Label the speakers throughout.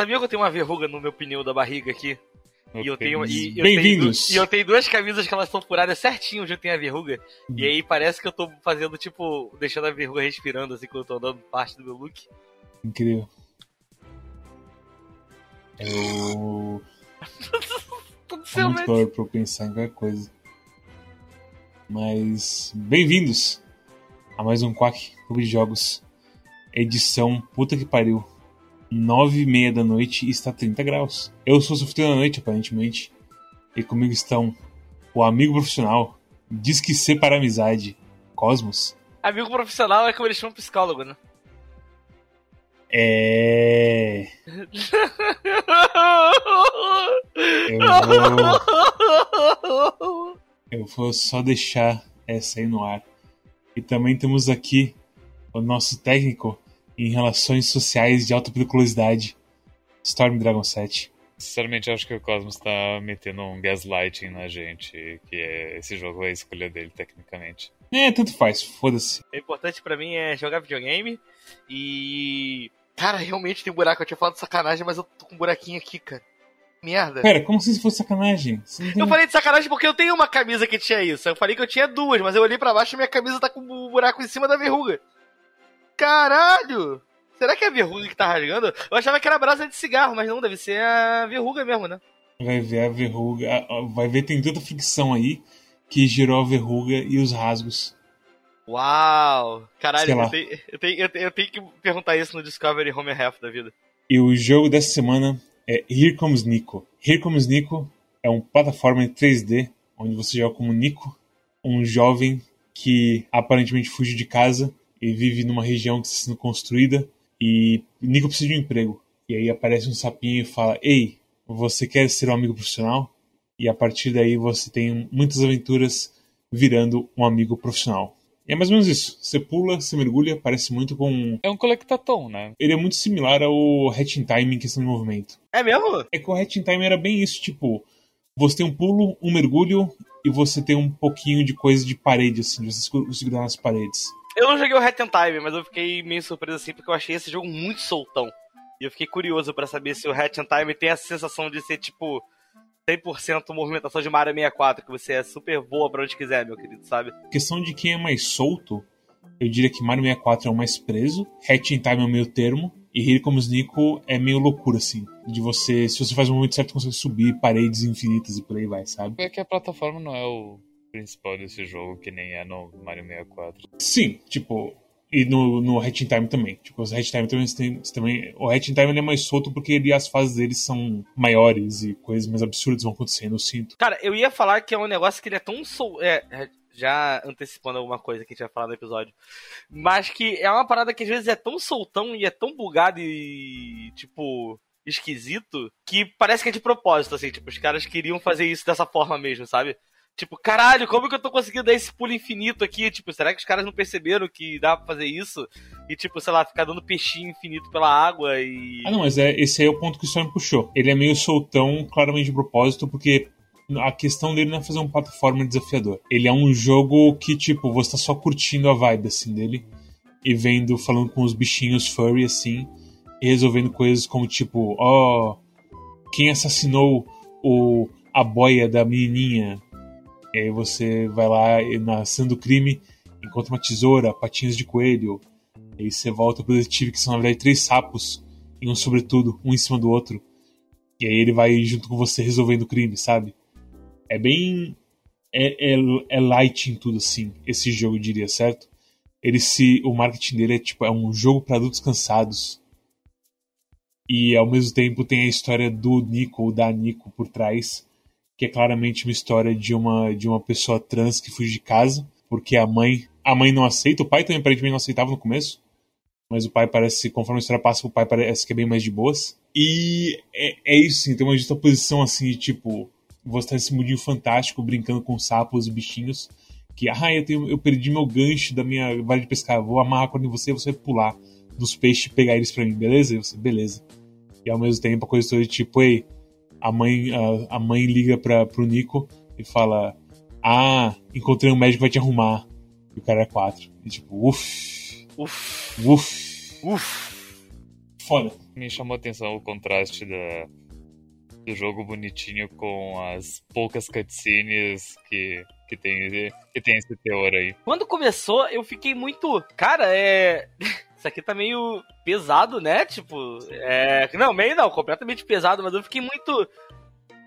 Speaker 1: Você sabia que eu tenho uma verruga no meu pneu da barriga aqui? E eu tenho. E, eu tenho- E eu tenho duas camisas que elas estão furadas certinho onde eu tenho a verruga. E aí parece que eu tô fazendo, tipo, deixando a verruga respirando, assim, quando eu tô andando parte do meu look.
Speaker 2: Incrível. Eu.
Speaker 1: Tudo seu,
Speaker 2: muito calor pra eu pensar em qualquer coisa. Mas. Bem-vindos a mais um Quack Clube de Jogos. Edição puta que pariu. Nove e meia da noite e está 30 graus. Eu sou sofrido da noite, aparentemente. E comigo estão o amigo profissional. Diz que ser para a amizade. Cosmos.
Speaker 1: Amigo profissional é como eles chamam psicólogo, né?
Speaker 2: É. Eu vou. Eu vou só deixar essa aí no ar. E também temos aqui o nosso técnico em relações sociais de alta periculosidade, Storm Dragon 7.
Speaker 3: Sinceramente, acho que o Cosmos tá metendo um gaslighting na gente, que é esse jogo é a escolha dele, tecnicamente.
Speaker 2: É, tanto faz, foda-se.
Speaker 1: O importante pra mim é jogar videogame e. Cara, realmente tem buraco. Eu tinha falado de sacanagem, mas eu tô com um buraquinho aqui, cara. Merda.
Speaker 2: Pera, como se isso fosse sacanagem? Tem-
Speaker 1: Eu falei de sacanagem porque eu tenho uma camisa que tinha isso. Eu falei que eu tinha duas, mas eu olhei pra baixo e minha camisa tá com um buraco em cima da verruga. Caralho! Será que é a verruga que tá rasgando? Eu achava que era brasa de cigarro, mas não, deve ser a verruga mesmo, né?
Speaker 2: Vai ver a verruga. Vai ver, tem tanta fricção aí que gerou a verruga e os rasgos.
Speaker 1: Uau! Caralho, eu tenho, eu, tenho, eu tenho- eu tenho que perguntar isso no Discovery Home Health da vida.
Speaker 2: E o jogo dessa semana é Here Comes Nico. Here Comes Nico é um plataforma em 3D onde você joga como Nico, um jovem que aparentemente fugiu de casa e vive numa região que está sendo construída e Nico precisa de um emprego. E aí aparece um sapinho e fala: "Ei, você quer ser um amigo profissional?" E a partir daí você tem muitas aventuras virando um amigo profissional. E é mais ou menos isso. Você pula, você mergulha, parece muito com
Speaker 3: É um colectatom, né?
Speaker 2: ele é muito similar ao Hatch in Time em questão de movimento.
Speaker 1: É mesmo?
Speaker 2: É que o Hatch in Time era bem isso, tipo, você tem um pulo, um mergulho e você tem um pouquinho de coisa de parede, assim, de você segu- segurar nas paredes.
Speaker 1: Eu não joguei o Hat and Time, mas eu fiquei meio surpreso assim, porque eu achei esse jogo muito soltão. E eu fiquei curioso pra saber se o Hat and Time tem essa sensação de ser, tipo, 100% movimentação de Mario 64, que você é super boa pra onde quiser, meu querido, sabe?
Speaker 2: questão de quem é mais solto, eu diria que Mario 64 é o mais preso, Hatch in Time é o meio termo, e Here Comes Nico é meio loucura, assim. De você, se você faz o movimento certo, consegue subir paredes infinitas e por aí vai, sabe?
Speaker 3: É que a plataforma não é o principal desse jogo, que nem é no Mario 64.
Speaker 2: Sim, tipo, e no, no Hatch in Time também. Tipo, os Hatch in Time também, tem, também. O Hatch in Time ele é mais solto porque ele, as fases dele são maiores e coisas mais absurdas vão acontecendo, eu sinto.
Speaker 1: Cara, eu ia falar que é um negócio que ele é tão sol... É, é, já antecipando alguma coisa que a gente vai falar no episódio. Mas que é uma parada que às vezes é tão soltão e é tão bugado e, tipo, esquisito, que parece que é de propósito, assim. Tipo, os caras queriam fazer isso dessa forma mesmo, sabe? Tipo, caralho, como que eu tô conseguindo dar esse pulo infinito aqui? Tipo, será que os caras não perceberam que dá pra fazer isso? E, tipo, sei lá, ficar dando peixinho infinito pela água e.
Speaker 2: Ah, não, mas é, esse aí é o ponto que o Storm puxou. Ele é meio soltão, claramente de propósito, porque a questão dele não é fazer um plataforma desafiador. Ele é um jogo que, tipo, você tá só curtindo a vibe, assim, dele. E vendo, falando com os bichinhos furry, assim. E resolvendo coisas como, tipo, ó... quem assassinou o, a boia da menininha? E aí você vai lá e na cena do crime, encontra uma tesoura, patinhas de coelho. E aí você volta pro detetive, que são, na verdade, três sapos e um sobretudo, um em cima do outro. E aí ele vai junto com você resolvendo o crime, sabe? É bem. É, é, é light em tudo, assim, esse jogo, eu diria, certo? Ele se. O marketing dele é tipo, é um jogo para adultos cansados. E ao mesmo tempo tem a história do Nico, ou da Nico, por trás, que é claramente uma história de uma, de uma pessoa trans que fugiu de casa, porque a mãe. A mãe não aceita, o pai também aparentemente não aceitava no começo mas o pai parece, conforme a história passa, o pai parece que é bem mais de boas. E é, é isso, sim, tem uma justa posição assim, de, tipo, você tá nesse mundinho fantástico, brincando com sapos e bichinhos, que, ah, eu, tenho, eu perdi meu gancho da minha vara de pescar, vou amarrar quando você, você vai pular dos peixes e pegar eles pra mim, beleza? E você, beleza. E ao mesmo tempo a coisa toda tipo, ei, a mãe, a, a mãe liga pra, pro Nico e fala, ah, encontrei um médico que vai te arrumar. E o cara é quatro. E tipo, uff,
Speaker 1: Uf,
Speaker 2: uff.
Speaker 1: uf.
Speaker 2: foda.
Speaker 3: Me chamou a atenção o contraste da, do jogo bonitinho com as poucas cutscenes que, que, tem, que tem esse teor aí.
Speaker 1: Quando começou, eu fiquei muito. Cara, é. Isso aqui tá meio pesado, né? Tipo, é. Não, meio não, completamente pesado, mas eu fiquei muito.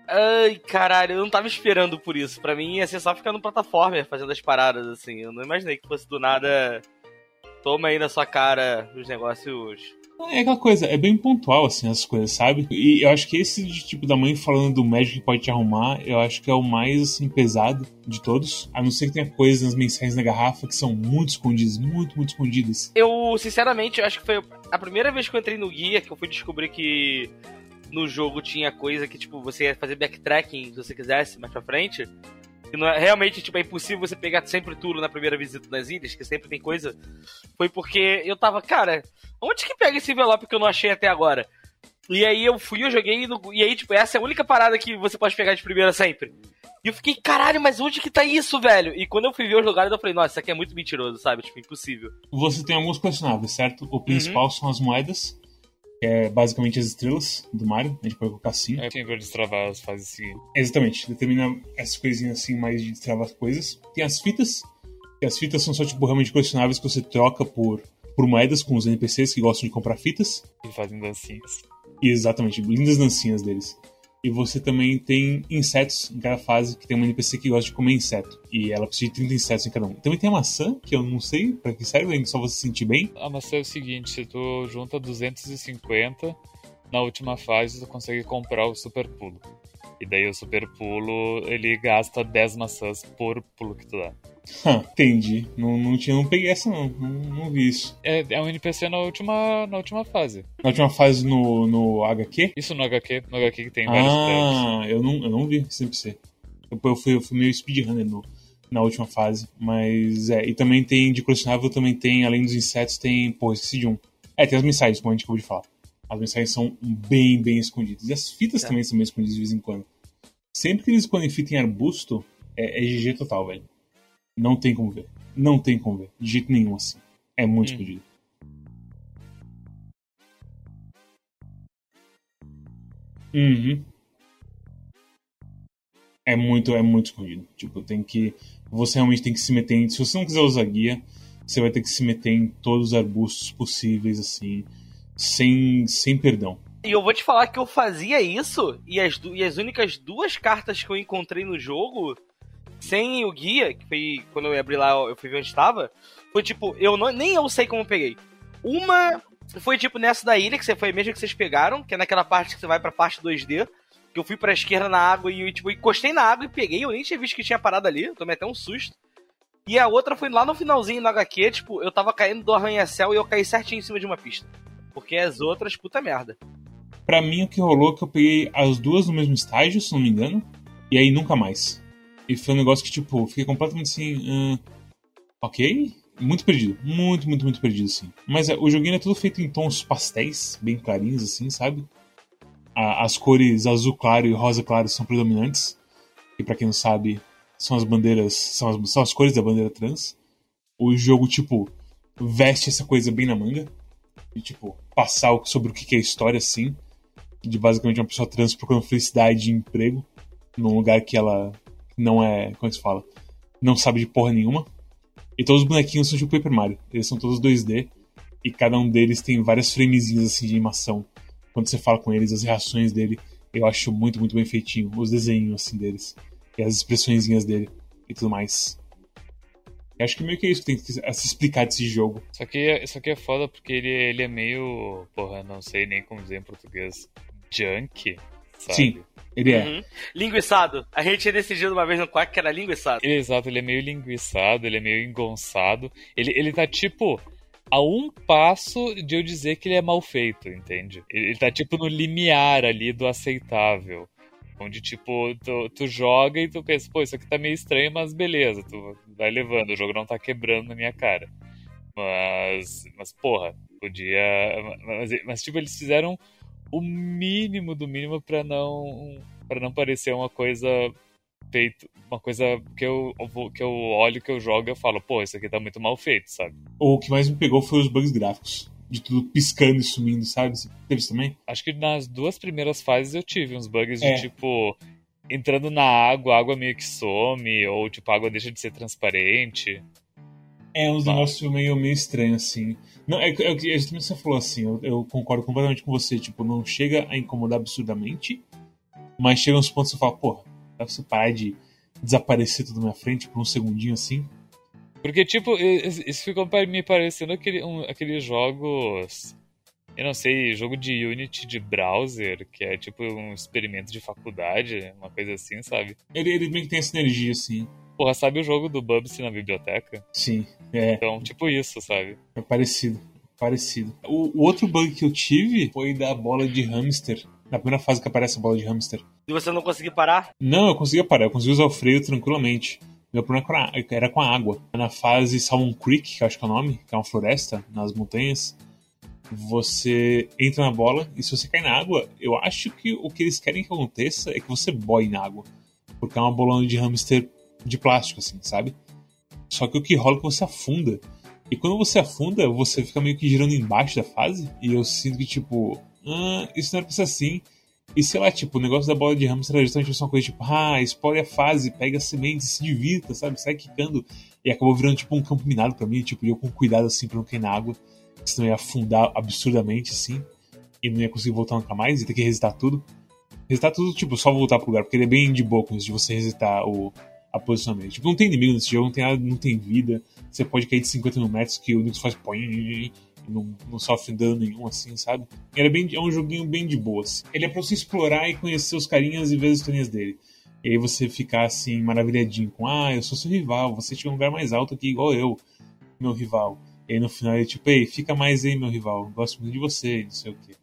Speaker 1: Ai, caralho, eu não tava esperando por isso. Pra mim ia ser só ficar no plataforma fazendo as paradas, assim. Eu não imaginei que fosse do nada. Toma aí na sua cara os negócios
Speaker 2: é aquela coisa, é bem pontual, assim, as coisas, sabe? E eu acho que esse tipo da mãe falando do médico que pode te arrumar, eu acho que é o mais, assim, pesado de todos. A não ser que tenha coisas nas mensagens na garrafa que são muito escondidas, muito, muito escondidas.
Speaker 1: Eu, sinceramente, eu acho que foi a primeira vez que eu entrei no guia que eu fui descobrir que no jogo tinha coisa que, tipo, você ia fazer backtracking se você quisesse mais pra frente que não é, realmente tipo, é impossível você pegar sempre tudo na primeira visita das ilhas, que sempre tem coisa, foi porque eu tava, cara, onde que pega esse envelope que eu não achei até agora? E aí eu fui, eu joguei, e aí, tipo, essa é a única parada que você pode pegar de primeira sempre. E eu fiquei, caralho, mas onde que tá isso, velho? E quando eu fui ver os lugares, eu falei, nossa, isso aqui é muito mentiroso, sabe? Tipo, impossível.
Speaker 2: Você tem alguns personagens, certo? O principal uhum. são as moedas que é basicamente as estrelas do Mario, a gente pode colocar assim.
Speaker 3: É, tem pra destravar as fases seguintes.
Speaker 2: Exatamente, determina essas coisinhas assim, mais de destravar as coisas. Tem as fitas, que as fitas são só tipo realmente colecionáveis que você troca por, por moedas com os NPCs que gostam de comprar fitas.
Speaker 3: E fazem dancinhas.
Speaker 2: Exatamente, lindas dancinhas deles. E você também tem insetos em cada fase, que tem uma NPC que gosta de comer inseto. E ela precisa de 30 insetos em cada um. Também tem a maçã, que eu não sei para que serve, só você se sentir bem.
Speaker 3: A maçã é o seguinte, se tu junta 250, na última fase tu consegue comprar o super pulo. E daí o super pulo, ele gasta 10 maçãs por pulo que tu dá.
Speaker 2: Entendi. Não, não, tinha, não peguei essa, não. Não, não vi isso.
Speaker 3: É, é um NPC na última, na última fase.
Speaker 2: Na última fase no, no HQ?
Speaker 3: Isso no HQ. No HQ que tem vários
Speaker 2: Ah, eu não, eu não vi esse NPC. Eu, eu, fui, eu fui meio speedrunner no, na última fase. Mas é. E também tem de colecionável, também tem, além dos insetos, tem. Pô, esqueci de um. É, tem as mensagens, como a gente acabou de falar. As mensagens são bem, bem escondidas. E as fitas é. também são bem escondidas de vez em quando. Sempre que eles escondem fita em arbusto, é, é GG total, velho. Não tem como ver. Não tem como ver. De jeito nenhum, assim. É muito hum. escondido. Uhum. É muito, é muito escondido. Tipo, tem que. Você realmente tem que se meter em. Se você não quiser usar guia, você vai ter que se meter em todos os arbustos possíveis, assim. Sem, sem perdão.
Speaker 1: E eu vou te falar que eu fazia isso, e as, e as únicas duas cartas que eu encontrei no jogo sem o guia, que foi quando eu abri lá, eu fui ver onde estava, foi tipo, eu não, nem eu sei como peguei. Uma foi tipo nessa da ilha, que você foi mesmo que vocês pegaram, que é naquela parte que você vai pra parte 2D, que eu fui pra esquerda na água e tipo, encostei na água e peguei, eu nem tinha visto que tinha parado ali, tomei até um susto. E a outra foi lá no finalzinho no HQ, tipo, eu tava caindo do arranha-céu e eu caí certinho em cima de uma pista. Porque as outras, puta merda.
Speaker 2: Pra mim, o que rolou é que eu peguei as duas no mesmo estágio, se não me engano, e aí nunca mais. E foi um negócio que, tipo, fiquei completamente assim. Uh, ok? Muito perdido. Muito, muito, muito perdido, assim. Mas é, o joguinho é tudo feito em tons pastéis, bem clarinhos, assim, sabe? A, as cores azul claro e rosa claro são predominantes. E para quem não sabe, são as bandeiras. São as, são as cores da bandeira trans. O jogo, tipo, veste essa coisa bem na manga. E, tipo, passar sobre o que é a história, assim. De basicamente uma pessoa trans procurando felicidade e emprego. Num lugar que ela não é. Como é que se fala? Não sabe de porra nenhuma. E todos os bonequinhos são tipo Paper Mario. Eles são todos 2D. E cada um deles tem várias framezinhas assim de animação. Quando você fala com eles, as reações dele, eu acho muito, muito bem feitinho. Os desenhos assim deles. E as expressõezinhas dele. E tudo mais. Eu acho que meio que é isso que tem que se explicar desse jogo.
Speaker 3: Aqui, é, isso aqui é foda porque ele, ele é meio. Porra, não sei nem como dizer em português. Junk. Sabe?
Speaker 2: Sim. Ele é.
Speaker 1: Uhum. Linguiçado. A gente tinha decidido uma vez no quarto que era linguiçado.
Speaker 3: Ele, exato, ele é meio linguiçado, ele é meio engonçado. Ele, ele tá tipo a um passo de eu dizer que ele é mal feito, entende? Ele, ele tá tipo no limiar ali do aceitável. Onde, tipo, tu, tu joga e tu pensa, pô, isso aqui tá meio estranho, mas beleza, tu vai levando, o jogo não tá quebrando na minha cara. Mas, mas porra, podia. Mas, mas tipo, eles fizeram o mínimo do mínimo para não para não parecer uma coisa feito, uma coisa que eu que eu olho, que eu jogo e eu falo, pô, isso aqui tá muito mal feito, sabe?
Speaker 2: O que mais me pegou foi os bugs gráficos. de tudo piscando e sumindo, sabe? Você teve isso também?
Speaker 3: Acho que nas duas primeiras fases eu tive uns bugs
Speaker 2: É.
Speaker 3: de tipo. Entrando na água, a água meio que some, ou tipo, a água deixa de ser transparente.
Speaker 2: É uns
Speaker 3: Bah.
Speaker 2: negócios meio, meio estranhos, assim. Não, é, é, é justamente que você falou, assim, eu, eu concordo completamente com você. Tipo, não chega a incomodar absurdamente, mas chega uns pontos que você fala, porra, dá pra você parar de desaparecer tudo na minha frente por um segundinho assim?
Speaker 3: Porque, tipo, isso ficou me parecendo aquele, um, aqueles jogos. Eu não sei, jogo de Unity de browser, que é tipo um experimento de faculdade, uma coisa assim, sabe?
Speaker 2: Ele, ele meio que tem essa energia, assim.
Speaker 3: Porra, sabe o jogo do Bubsy na biblioteca?
Speaker 2: Sim, é,
Speaker 3: Então, tipo isso, sabe?
Speaker 2: é parecido. Parecido. O, o outro bug que eu tive foi da bola de hamster. Na primeira fase que aparece a bola de hamster.
Speaker 1: E você não conseguir parar?
Speaker 2: Não, eu conseguia parar, eu conseguia usar o freio tranquilamente. Meu problema era com a- era com a água. Na fase Salmon Creek, que eu acho que é o nome, que é uma floresta nas montanhas, você entra na bola e se você cai na água, eu acho que o que eles querem que aconteça é que você boie na água. Porque é uma bolona de hamster de plástico, assim, sabe? Só que o que rola é que você afunda. E quando você afunda, você fica meio que girando embaixo da fase. E eu sinto que, tipo, ah, isso não era pra ser assim. E sei lá, tipo, o negócio da bola de hamster era justamente uma coisa tipo, ah, explore a fase, pega a semente, se divirta, sabe? Sai quicando. E acabou virando tipo um campo minado pra mim, tipo, eu com cuidado assim pra não cair na água, senão ia afundar absurdamente assim, e não ia conseguir voltar nunca mais, ia ter que resetar tudo. Resetar tudo, tipo, só voltar pro lugar, porque ele é bem de boa com isso de você resetar o, a posicionamento. Tipo, não tem inimigo nesse jogo, não tem não tem vida. Você pode cair de 50 mil metros que o Nix faz põe não, não sofre dano nenhum, assim, sabe? Ele é, bem, é um joguinho bem de boas. Ele é pra você explorar e conhecer os carinhas e ver as historinhas dele. E aí você ficar assim, maravilhadinho com, ah, eu sou seu rival, você tinha um lugar mais alto aqui, igual eu, meu rival. E aí no final ele tipo, ei, fica mais aí, meu rival, gosto muito de você, não sei o quê.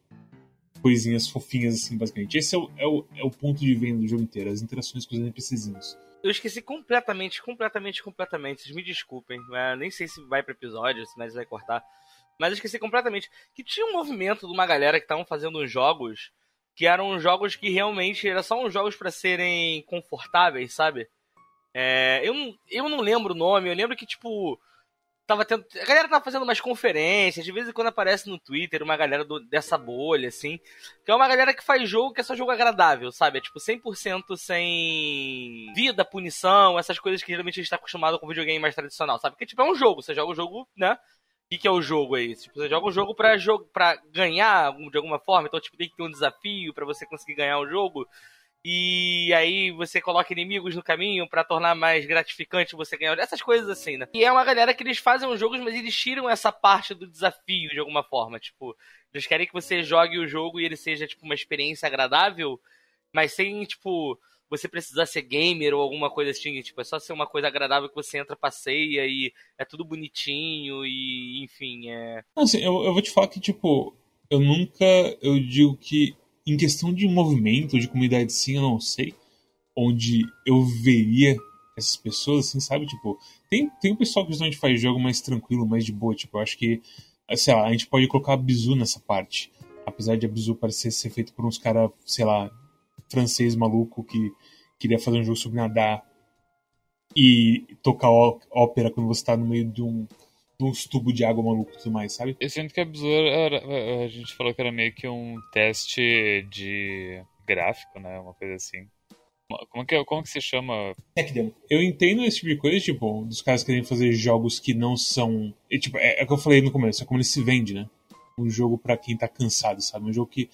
Speaker 2: Coisinhas fofinhas assim, basicamente. Esse é o, é o, é o ponto de venda do jogo inteiro, as interações com os NPCzinhos.
Speaker 1: Eu esqueci completamente, completamente, completamente. Vocês me desculpem. né? nem sei se vai pro episódio, se mais vai cortar. Mas eu esqueci completamente que tinha um movimento de uma galera que estavam fazendo uns jogos que eram jogos que realmente eram só uns jogos pra serem confortáveis, sabe? É, eu, eu não lembro o nome, eu lembro que, tipo, tava tendo. A galera tava fazendo umas conferências, de vez em quando aparece no Twitter uma galera do- dessa bolha, assim. Que é uma galera que faz jogo que é só jogo agradável, sabe? É tipo 100% sem vida, punição, essas coisas que geralmente a gente tá acostumado com videogame mais tradicional, sabe? Porque, tipo, é um jogo, você joga o jogo, né? O que, que é o jogo aí? Tipo, você joga o jogo pra, jogo, pra ganhar de alguma forma, então, tipo, tem que ter um desafio pra você conseguir ganhar o jogo. E aí você coloca inimigos no caminho pra tornar mais gratificante você ganhar. Essas coisas assim, né? E é uma galera que eles fazem os jogos, mas eles tiram essa parte do desafio de alguma forma. Tipo, eles querem que você jogue o jogo e ele seja, tipo, uma experiência agradável, mas sem, tipo, você precisar ser gamer ou alguma coisa assim. Tipo, é só ser uma coisa agradável que você entra, passeia e é tudo bonitinho e, enfim, é.
Speaker 2: Assim, eu, eu vou te falar que, tipo, eu nunca. Eu digo que, em questão de movimento, de comunidade, sim, eu não sei. Onde eu veria essas pessoas, assim, sabe? Tipo, tem, tem um pessoal que justamente faz jogo mais tranquilo, mais de boa. Tipo, eu acho que, sei lá, a gente pode colocar a Bizu nessa parte. Apesar de a Bizu parecer ser feito por uns caras, sei lá, francês maluco que queria fazer um jogo sobre nadar e tocar ópera quando você tá no meio de um uns tubos de água maluco e tudo mais, sabe?
Speaker 3: Eu sinto que a Besouro era, a gente falou que era meio que um teste de gráfico, né? Uma coisa assim. Como que, é- como que se chama?
Speaker 2: Tech demo. Eu entendo esse tipo de coisa, tipo, dos caras querem fazer jogos que não são. e, tipo, é, é o que eu falei no começo, é como ele se vende, né? Um jogo pra quem tá cansado, sabe? Um jogo que.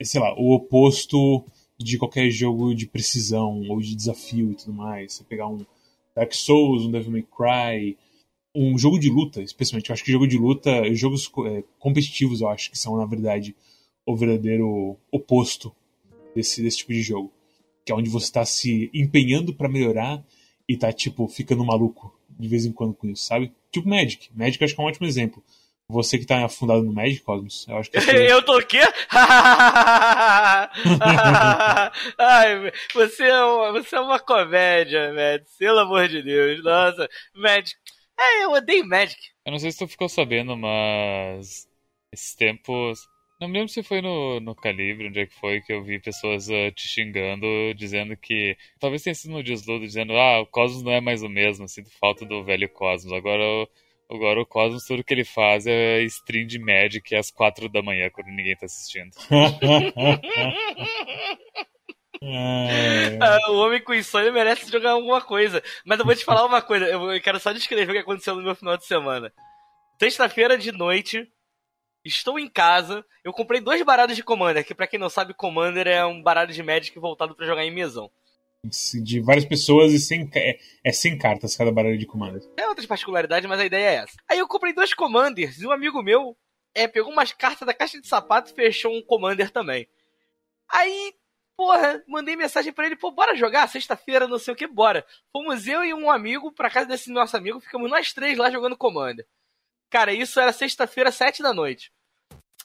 Speaker 2: é, Sei lá, o oposto de qualquer jogo de precisão ou de desafio e tudo mais. Você pegar um Dark Souls, um Devil May Cry, um jogo de luta, especialmente. Eu acho que jogo de luta, jogos é, competitivos, eu acho que são, na verdade, o verdadeiro oposto desse, desse tipo de jogo. Que é onde você tá se empenhando pra melhorar e tá, tipo, ficando maluco de vez em quando com isso, sabe? Tipo Magic. Magic eu acho que é um ótimo exemplo. Você que tá afundado no Magic, Cosmos, eu acho que você...
Speaker 1: Eu tô o quê? Ai, você é, uma, você é uma comédia, Mads. Pelo amor de Deus. Nossa, Magic. É, eu odeio Magic.
Speaker 3: Eu não sei se tu ficou sabendo, mas esses tempos. Não me lembro se foi no, no Calibre, onde é que foi, que eu vi pessoas ah, te xingando, dizendo que. Talvez tenha sido no Desludo, dizendo, ah, o Cosmos não é mais o mesmo, sinto falta do velho Cosmos. Agora o, Agora o Cosmos, tudo que ele faz é stream de Magic às quatro da manhã, quando ninguém tá assistindo.
Speaker 2: É.
Speaker 1: Ah, o homem com insônia merece jogar alguma coisa. Mas eu vou te falar uma coisa, eu quero só descrever o que aconteceu no meu final de semana. Sexta-feira de noite, estou em casa, eu comprei dois baralhos de Commander, que pra quem não sabe, Commander é um baralho de Magic voltado pra jogar em mesão.
Speaker 2: De várias pessoas e sem, é, é 100 cartas cada baralho de comando.
Speaker 1: É outras particularidades, mas a ideia é essa. Aí eu comprei dois Commanders e um amigo meu é, pegou umas cartas da caixa de sapato e fechou um Commander também. Aí, porra, mandei mensagem pra ele, pô, bora jogar? Sexta-feira, não sei o que, bora. Fomos eu e um amigo pra casa desse nosso amigo, ficamos nós três lá jogando Commander. Cara, isso era sexta-feira, sete da noite.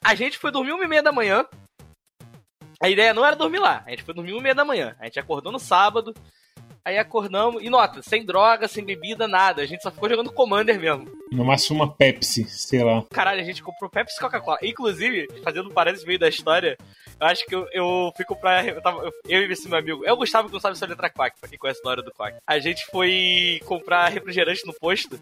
Speaker 1: A gente foi dormir uma e meia da manhã. A ideia não era dormir lá, a gente foi dormir uma e meia da manhã. A gente acordou no sábado, aí acordamos, e nota, sem droga, sem bebida, nada. A gente só ficou jogando Commander mesmo.
Speaker 2: No máximo uma Pepsi, sei lá.
Speaker 1: Caralho, a gente comprou Pepsi e Coca-Cola. Inclusive, fazendo um parênteses meio da história, eu acho que eu, eu fui comprar. Eu, tava, eu, eu e esse meu amigo. É o Gustavo que não sabe se a letra Quack, pra quem conhece a hora do Quack. A gente foi comprar refrigerante no posto.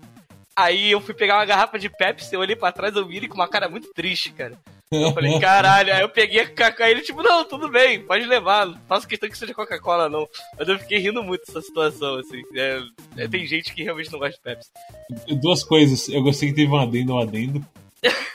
Speaker 1: Aí eu fui pegar uma garrafa de Pepsi, eu olhei pra trás, eu vi ele com uma cara muito triste, cara. Eu falei, caralho, aí eu peguei a Coca-Cola ele, tipo, não, tudo bem, pode levar, não faço questão que seja Coca-Cola, não. Mas eu fiquei rindo muito dessa situação, assim. É, é, tem gente que realmente não gosta de Pepsi.
Speaker 2: Duas coisas. Eu gostei que teve um adendo, um adendo.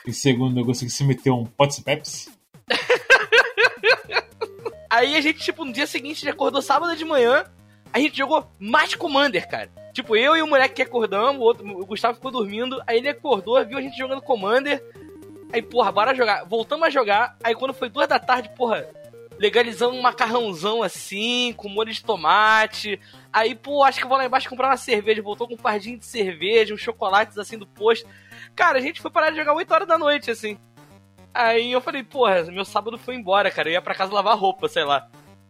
Speaker 2: E segundo, eu gostei que você meteu um ser Pepsi?
Speaker 1: Aí a gente, tipo, no dia seguinte, a gente acordou sábado de manhã, a gente jogou mais Commander, cara. Tipo, eu e o moleque que acordamos, o, outro, o Gustavo ficou dormindo, aí ele acordou, viu a gente jogando Commander. Aí, porra, bora jogar. Voltamos a jogar, aí quando foi duas da tarde, porra, legalizamos um macarrãozão assim, com molho de tomate. Aí, pô, acho que vou lá embaixo comprar uma cerveja. Voltou com um pardinho de cerveja, uns chocolates assim do posto. Cara, a gente foi parar de jogar 8 horas da noite, assim. Aí eu falei, porra, meu sábado foi embora, cara. Eu ia pra casa lavar roupa, sei lá.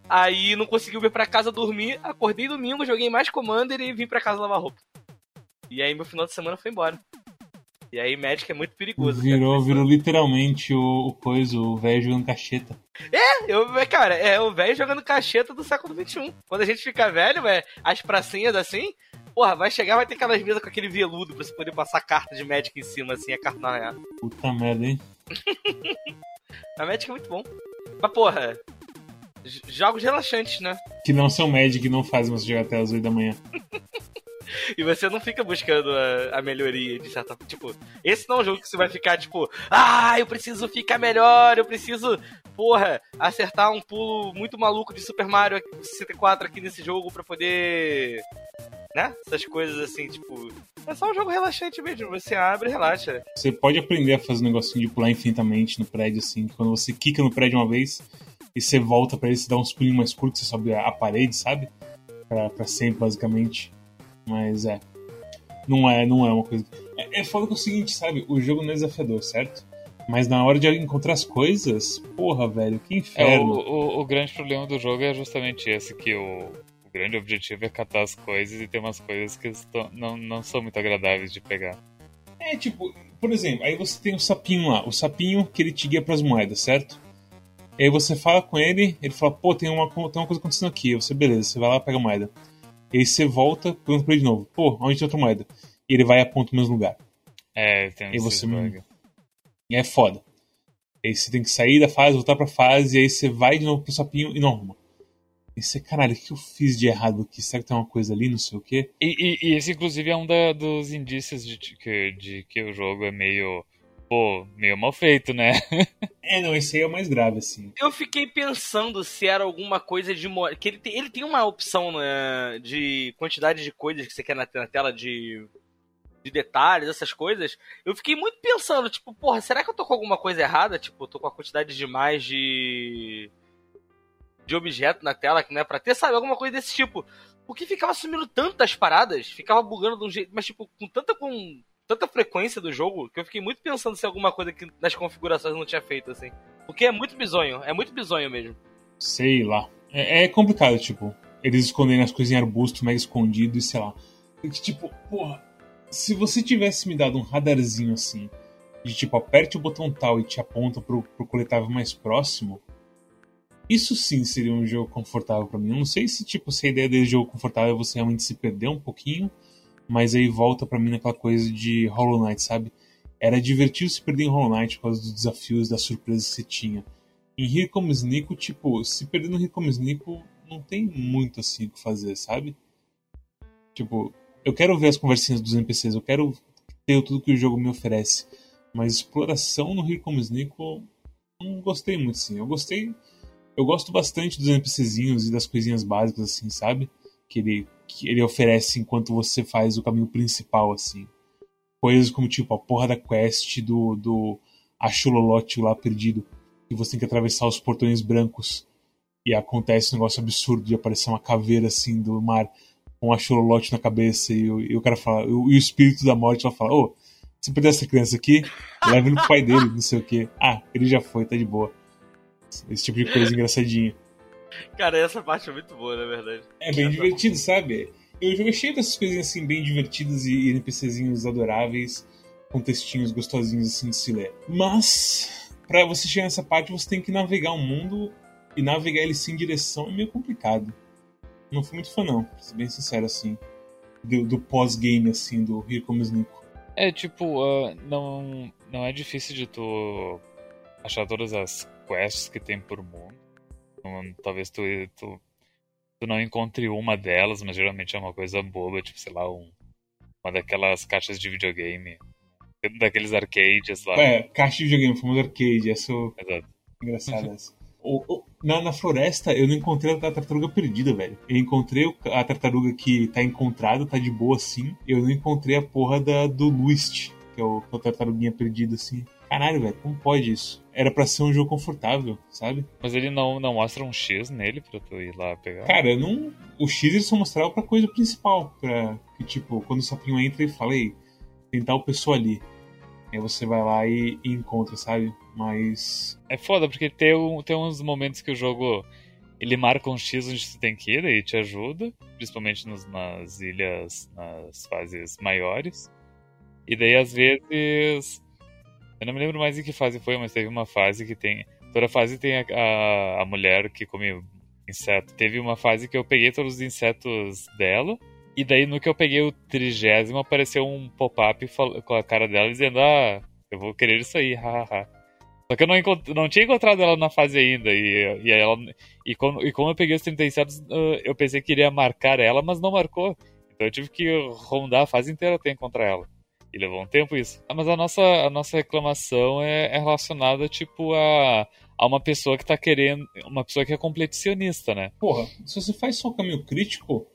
Speaker 1: Aí não consegui vir pra casa dormir. Acordei domingo, joguei mais Commander e vim pra casa lavar roupa. E aí meu final de semana foi embora. E aí Magic é muito perigoso.
Speaker 2: Virou,
Speaker 1: cara.
Speaker 2: virou literalmente o, o coisa, o velho jogando cacheta.
Speaker 1: Eu, cara, é o velho jogando cacheta do século XXI. Quando a gente fica velho, é, as pracinhas assim, porra, vai chegar, vai ter aquelas mesas com aquele veludo pra você poder passar carta de Magic em cima, assim, a carta na
Speaker 2: Puta merda, hein?
Speaker 1: A Magic é muito bom. Mas, porra, jogos relaxantes, né?
Speaker 2: Que não são Magic que não fazem você jogar até as 8 da manhã.
Speaker 1: E você não fica buscando a, a melhoria de certa Tipo, esse não é um jogo que você vai ficar, tipo, ah, eu preciso ficar melhor, eu preciso, porra, acertar um pulo muito maluco de Super Mario 64 aqui nesse jogo pra poder. Né? Essas coisas assim, tipo. É só um jogo relaxante mesmo. Você abre e relaxa.
Speaker 2: Você pode aprender a fazer um negocinho de pular infinitamente no prédio, assim. Quando você quica no prédio uma vez e você volta pra ele, você dá uns pulinhos mais curtos, você sobe a, a parede, sabe? Pra, pra sempre, basicamente. Mas é. Não é, não é uma coisa. É, é foda que é o seguinte, sabe? O jogo não é desafiador, certo? Mas na hora de encontrar as coisas, porra, velho, que
Speaker 3: É, o,
Speaker 2: inferno.
Speaker 3: o, o grande problema do jogo é justamente esse, que o, o grande objetivo é catar as coisas e tem umas coisas que estão- não, não são muito agradáveis de pegar.
Speaker 2: É tipo, por exemplo, aí você tem o sapinho lá, o sapinho que ele te guia pras moedas, certo? E aí você fala com ele, ele fala, pô, tem uma, tem uma coisa acontecendo aqui. Você, beleza, você vai lá, pega a moeda. E aí você volta, pergunta pra ele de novo, pô, onde tem outra moeda? E ele vai e aponta no mesmo lugar.
Speaker 3: É, tem
Speaker 2: E
Speaker 3: esses
Speaker 2: você-. E é foda. Aí você tem que sair da fase, voltar pra fase, e aí você vai de novo pro sapinho e não arruma. E você, caralho, o que eu fiz de errado aqui? Será que tem uma coisa ali, não sei o quê?
Speaker 3: E, e- e esse, inclusive, é um da- dos indícios de, de de que o jogo é meio. Pô, meio mal feito, né?
Speaker 2: É, não, esse aí é o mais grave, assim.
Speaker 1: Eu fiquei pensando se era alguma coisa de. Que ele tem, ele tem uma opção né, de quantidade de coisas que você quer na, na tela de. De detalhes, essas coisas. Eu fiquei muito pensando, tipo, porra, será que eu tô com alguma coisa errada? Tipo, eu tô com a quantidade demais de. De objeto na tela, que não é pra ter, sabe? Alguma coisa desse tipo. Porque ficava sumindo tantas paradas, ficava bugando de um jeito, mas tipo, com tanta com tanta frequência do jogo, que eu fiquei muito pensando se alguma coisa que nas configurações não tinha feito, assim. Porque é muito bizonho, é muito bizonho mesmo.
Speaker 2: Sei lá. É, é complicado, tipo, eles esconderem as coisas em arbusto, mega escondido e sei lá. Que, tipo, porra, se você tivesse me dado um radarzinho assim, de tipo, aperte o botão tal e te aponta pro, pro coletável mais próximo, isso sim seria um jogo confortável pra mim. Eu não sei se, tipo, se a ideia desse jogo confortável é você realmente se perder um pouquinho, Mas aí volta para mim naquela coisa de Hollow Knight, sabe? Era divertido se perder em Hollow Knight por causa dos desafios, das surpresas que você tinha. Em Here Comes Nico, tipo, se perder no Here Comes Nico, não tem muito assim o que fazer, sabe? Tipo, eu quero ver as conversinhas dos NPCs, eu quero ter tudo que o jogo me oferece. Mas exploração no Here Comes Nico, não gostei muito, assim. Eu gostei. Eu gosto bastante dos NPCzinhos e das coisinhas básicas, assim, sabe? Que ele, que ele oferece enquanto você faz o caminho principal, assim. Coisas como, tipo, a porra da quest do, do Achulolote lá perdido. Que você tem que atravessar os portões brancos. E acontece um negócio absurdo de aparecer uma caveira, assim, do mar com a Xololote na cabeça e, e o cara fala, e o espírito da morte vai falar, ô, se perder essa criança aqui, leva ele pro pai dele, não sei o que. Ah, ele já foi, tá de boa. Esse tipo de coisa engraçadinha.
Speaker 1: Cara, essa parte é muito boa, na verdade.
Speaker 2: É bem divertido, sabe? Eu jogo cheio dessas coisinhas assim, bem divertidas e NPCzinhos adoráveis, com textinhos gostosinhos assim de se ler. Mas, para você chegar nessa parte, você tem que navegar o mundo e navegar ele sem direção é meio complicado não fui muito fã, não, pra ser bem sincero, assim. Do, do pós-game, assim, do Here Comes Nico.
Speaker 3: É, tipo, uh, não, não é difícil de tu achar todas as quests que tem por mundo. Um, talvez tu, tu, tu não encontre uma delas, mas geralmente é uma coisa boba, tipo, sei lá, um, uma daquelas caixas de videogame. Daqueles arcades lá.
Speaker 2: É, caixa de videogame, famoso arcade, essa é engraçada essa. O, o, na, na, floresta eu não encontrei a tartaruga perdida, velho. Eu encontrei a tartaruga que tá encontrada, tá de boa assim. Eu não encontrei a porra da, do Luist, que é o, a tartaruguinha perdida assim. Caralho, velho, como pode isso? Era pra ser um jogo confortável, sabe?
Speaker 3: Mas ele não, não mostra um X nele pra tu ir lá pegar?
Speaker 2: Cara, não. O X ele só mostrava pra coisa principal. Pra que, tipo, quando o sapinho entra e fala, ei, tem tal pessoa ali. Aí você vai lá e, e encontra, sabe? Mas.
Speaker 3: É foda, porque tem, um, tem uns momentos que o jogo ele marca um X onde você tem que ir e te ajuda, principalmente nos, nas ilhas, nas fases maiores. E daí, às vezes. Eu não me lembro mais em que fase foi, mas teve uma fase que tem. Toda fase tem a, a, a mulher que come inseto. Teve uma fase que eu peguei todos os insetos dela e daí, no que eu peguei o trigésimo, apareceu um pop-up com a cara dela dizendo: Ah, eu vou querer isso aí, hahaha. Só que eu não, não tinha encontrado ela na fase ainda. E, e, ela, e, como, e como eu peguei os 37, eu pensei que iria marcar ela, mas não marcou. Então eu tive que rondar a fase inteira até encontrar ela. E levou um tempo isso. Ah, mas a nossa, a nossa reclamação é, é relacionada, tipo, a, a uma pessoa que tá querendo. Uma pessoa que é competicionista, né?
Speaker 2: Porra, se você faz só caminho crítico,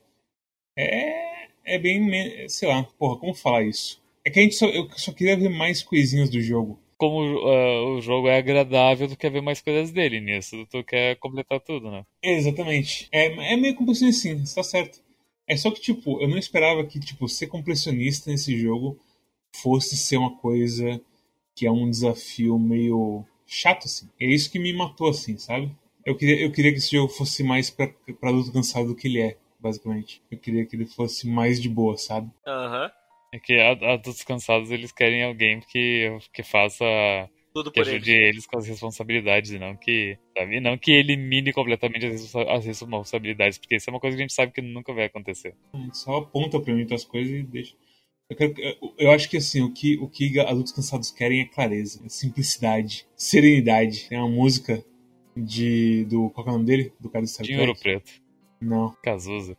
Speaker 2: é, é bem. Sei lá, porra, como falar isso? É que a gente só, eu só queria ver mais coisinhas do jogo.
Speaker 3: Como uh, o jogo é agradável, tu quer ver mais coisas dele nisso, tu quer completar tudo, né?
Speaker 2: Exatamente. É, é meio completionista sim, você tá certo. É só que, tipo, eu não esperava que, tipo, ser completionista nesse jogo fosse ser uma coisa que é um desafio meio chato, assim. É isso que me matou, assim, sabe? Eu queria, eu queria que esse jogo fosse mais pra, pra adulto cansado do que ele é basicamente. Eu queria que ele fosse mais de boa, sabe?
Speaker 1: Aham. Uhum.
Speaker 3: É que adultos cansados eles querem alguém que, que faça.
Speaker 1: Tudo
Speaker 3: que ajude eles. eles. com as responsabilidades e não que. Sabe? Não que elimine completamente as responsabilidades, porque isso é uma coisa que a gente sabe que nunca vai acontecer.
Speaker 2: A gente só aponta pra mim as coisas e deixa. Eu, quero, eu, acho que assim, o que, o que adultos cansados querem é clareza, é simplicidade, serenidade. Tem uma música de. do. Qual é o nome dele? Do cara do Star
Speaker 3: Trek? Preto.
Speaker 2: Não.
Speaker 3: Cazuza.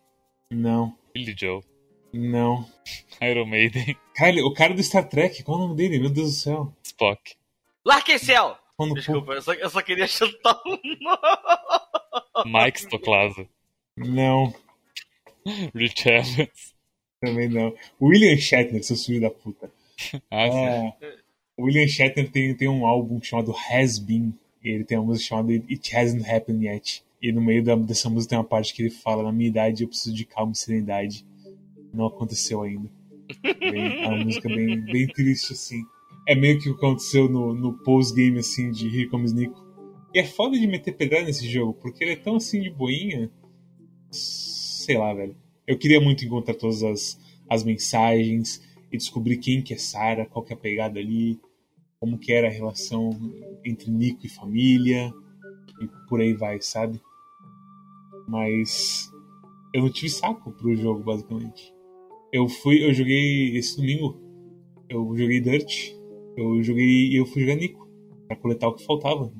Speaker 2: Não.
Speaker 3: Billy Joe.
Speaker 2: Não.
Speaker 3: Iron Maiden.
Speaker 2: Cara, o cara do Star Trek, qual é o nome dele? Meu Deus do céu.
Speaker 3: Spock.
Speaker 1: Larquecel! Desculpa, eu só, eu só, queria chutar um
Speaker 3: Mike Stoklaza.
Speaker 2: Não.
Speaker 3: Rich Evans.
Speaker 2: Também não. William Shatner, seu filho da puta.
Speaker 3: ah, é,
Speaker 2: William Shatner tem, tem um álbum chamado Has Been. E ele tem uma música chamada It Hasn't Happened Yet. E no meio da, dessa música tem uma parte que ele fala: Na minha idade eu preciso de calma e serenidade. Não aconteceu ainda. Bem, é uma música bem, bem triste, assim. É meio que o que aconteceu no, no post-game, assim, de Here Comes Nico. E é foda de meter pedrada nesse jogo, porque ele é tão assim de boinha. Sei lá, velho. Eu queria muito encontrar todas as, as mensagens e descobrir quem que é Sarah, qual que é a pegada ali, como que era a relação entre Nico e família, e por aí vai, sabe? Mas eu não tive saco pro jogo, basicamente. Eu fui, eu joguei esse domingo, eu joguei Dirt, eu joguei e eu fui jogar Nico, pra coletar o que faltava.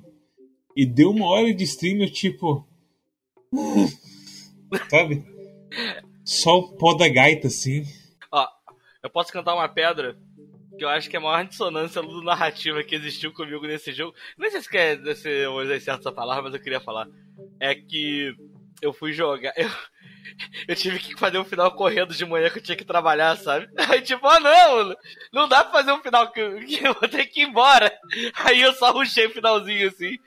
Speaker 2: E deu uma hora de stream, eu tipo. Sabe? Só o pó da gaita, assim.
Speaker 1: Ó, eu posso cantar uma pedra que eu acho que é a maior dissonância narrativa que existiu comigo nesse jogo. Não sei se quer se eu usei certo essa palavra, mas eu queria falar. É que eu fui jogar. Eu, eu tive que fazer um final correndo de manhã que eu tinha que trabalhar, sabe? Aí tipo, ah não, não dá pra fazer um final que, que eu vou ter que ir embora. Aí eu só ruxei o finalzinho assim.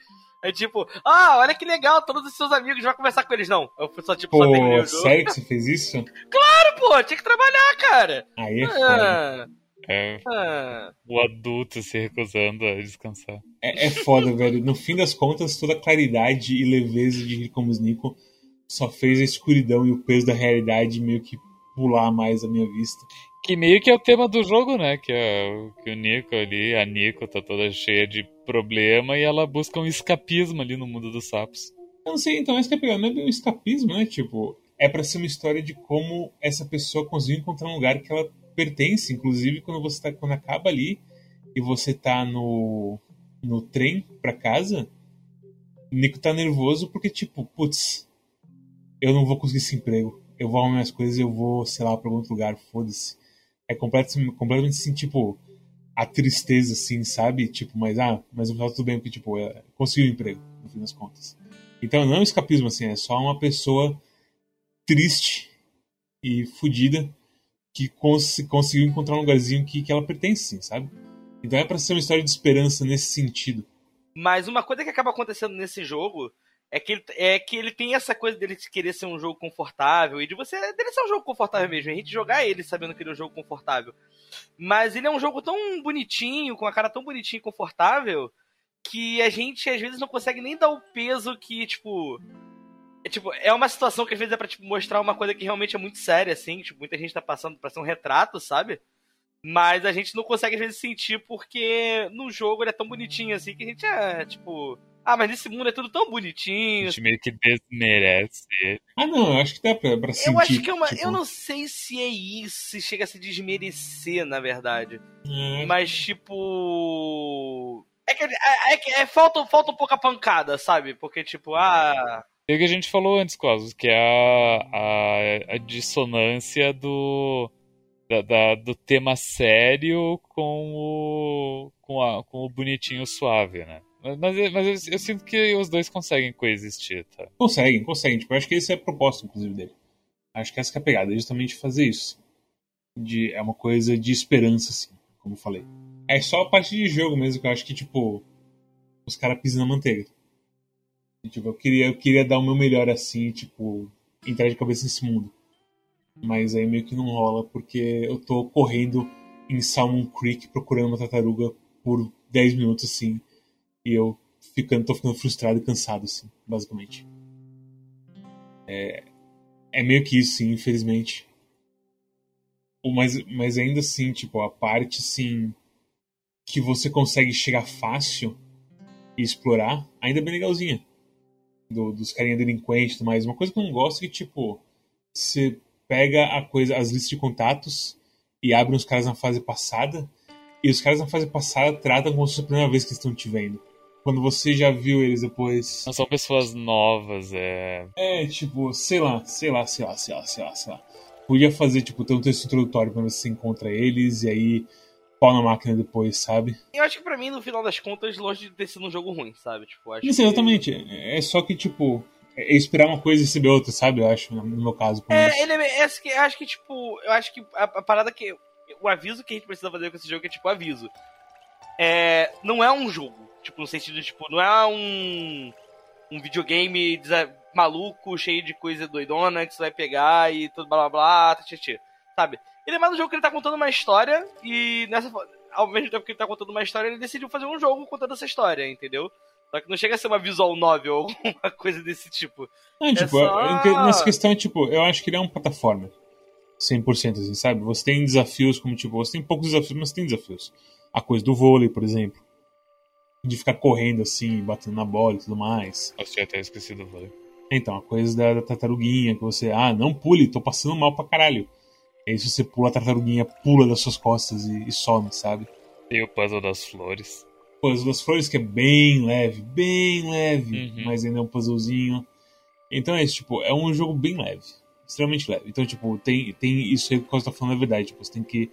Speaker 1: É tipo, ah, olha que legal, todos os seus amigos, vai conversar com eles. Não, eu só tipo,
Speaker 2: pô,
Speaker 1: só
Speaker 2: terminei o jogo. Sério que você fez isso?
Speaker 1: Claro, pô, tinha que trabalhar, cara.
Speaker 2: Aí é ah, foda.
Speaker 3: É, ah. o adulto se recusando a descansar.
Speaker 2: É, é foda, velho. No fim das contas, toda a claridade e leveza de Ricomos Nico só fez a escuridão e o peso da realidade meio que pular mais à minha vista.
Speaker 3: Que meio que é o tema do jogo, né? Que, é, que o Nico ali, a Nico tá toda cheia de problema e ela busca um escapismo ali no mundo dos sapos.
Speaker 2: Eu não sei, então esse que é pegar, não é bem um escapismo, né? Tipo, é para ser uma história de como essa pessoa conseguiu encontrar um lugar que ela pertence, inclusive quando você tá, quando acaba ali e você tá no, no trem para casa, o Nico tá nervoso porque, tipo, putz, eu não vou conseguir esse emprego. Eu vou arrumar minhas coisas eu vou, sei lá, pra algum outro lugar, foda-se. É completamente, completamente assim, tipo, a tristeza, assim, sabe? Tipo, mas, ah, mas no final tudo bem, porque, tipo, é, conseguiu um emprego, no fim das contas. Então não é um escapismo, assim, é só uma pessoa triste e fodida que cons conseguiu encontrar um lugarzinho que, que ela pertence, assim, sabe? Então é para ser uma história de esperança nesse sentido.
Speaker 1: Mas uma coisa que acaba acontecendo nesse jogo é que, ele, é que ele tem essa coisa dele de querer ser um jogo confortável e de você dele ser um jogo confortável mesmo, a gente jogar ele sabendo que ele é um jogo confortável. Mas ele é um jogo tão bonitinho, com a cara tão bonitinha e confortável, que a gente às vezes não consegue nem dar o peso que, tipo, é, tipo, é uma situação que às vezes é pra tipo, mostrar uma coisa que realmente é muito séria, assim. Tipo, muita gente tá passando pra ser um retrato, sabe? Mas a gente não consegue às vezes sentir porque no jogo ele é tão bonitinho assim que a gente é, tipo. Ah, mas nesse mundo é tudo tão bonitinho.
Speaker 3: A gente meio que desmerece.
Speaker 2: Ah, não, eu acho que dá pra, pra sentir.
Speaker 1: Eu acho que é uma. Tipo... Eu não sei se é isso, se chega a se desmerecer, na verdade. Hum. Mas, tipo. É que, é, é que é, falta, falta um pouco a pancada, sabe? Porque, tipo, ah.
Speaker 3: É o que a gente falou antes, Cosmos, que é a, a, a dissonância do, da, da, do tema sério com o, com, a, com o bonitinho suave, né? Mas, mas eu, eu, sinto que os dois conseguem coexistir, tá?
Speaker 2: Conseguem, conseguem. Tipo, eu acho que esse é a proposta, inclusive, dele. Acho que essa que é a pegada, é justamente fazer isso. De, é uma coisa de esperança, assim, como eu falei. É só a parte de jogo mesmo que eu acho que, tipo, os caras pisam na manteiga. Tipo, eu queria, eu queria dar o meu melhor assim, tipo, entrar de cabeça nesse mundo. Mas aí meio que não rola, porque eu tô correndo em Salmon Creek procurando uma tartaruga por 10 minutos, assim. E eu ficando, tô ficando frustrado e cansado, assim, basicamente. É, é meio que isso, sim, infelizmente. Mas, mas ainda assim, tipo, a parte, assim, que você consegue chegar fácil e explorar, ainda é bem legalzinha do, dos carinha delinquentes e tudo mais. Uma coisa que eu não gosto é que, tipo, você pega a coisa, as listas de contatos e abre os caras na fase passada, e os caras na fase passada tratam como se fosse a primeira vez que estão te vendo. Quando você já viu eles depois.
Speaker 3: Não são pessoas novas, é.
Speaker 2: É, tipo, sei lá, sei lá, sei lá, sei lá, sei lá, sei lá. Podia fazer, tipo, ter um texto introdutório quando você encontra eles, e aí pau na máquina depois, sabe?
Speaker 1: Eu acho que pra mim, no final das contas, longe de ter sido um jogo ruim, sabe? Tipo, acho
Speaker 2: Isso, exatamente. Que... É só que, tipo, esperar uma coisa e receber outra, sabe? Eu acho, no meu caso.
Speaker 1: É, ele é, é, eu acho que, tipo, eu acho que a, a, parada que. O aviso que a gente precisa fazer com esse jogo é, tipo, aviso. É, não é um jogo. Tipo, no sentido, tipo, não é um. Um videogame maluco, cheio de coisa doidona que você vai pegar e tudo blá blá blá, tchê, sabe? Ele é mais um jogo que ele tá contando uma história e nessa ao mesmo tempo que ele tá contando uma história, ele decidiu fazer um jogo contando essa história, entendeu? Só que não chega a ser uma visual novel ou alguma coisa desse tipo.
Speaker 2: É, tipo, é só... nessa questão, tipo, eu acho que ele é um plataforma. 100% assim, sabe? Você tem desafios como, tipo, você tem poucos desafios, mas tem desafios. A coisa do vôlei, por exemplo. De ficar correndo assim, batendo na bola e tudo mais.
Speaker 3: Eu tinha até esquecido do vôlei.
Speaker 2: Então, a coisa da, da tartaruguinha, que você, ah, não pule, tô passando mal pra caralho. E aí se você pula, a tartaruguinha pula das suas costas e, e some, sabe?
Speaker 3: Tem o puzzle das flores.
Speaker 2: O puzzle das flores que é bem leve, bem leve,
Speaker 3: Uhum.
Speaker 2: mas ainda é um puzzlezinho. Então é isso, tipo, é um jogo bem leve. Extremamente leve. Então, tipo, tem, tem isso aí que você tá falando é verdade. Tipo, você tem que.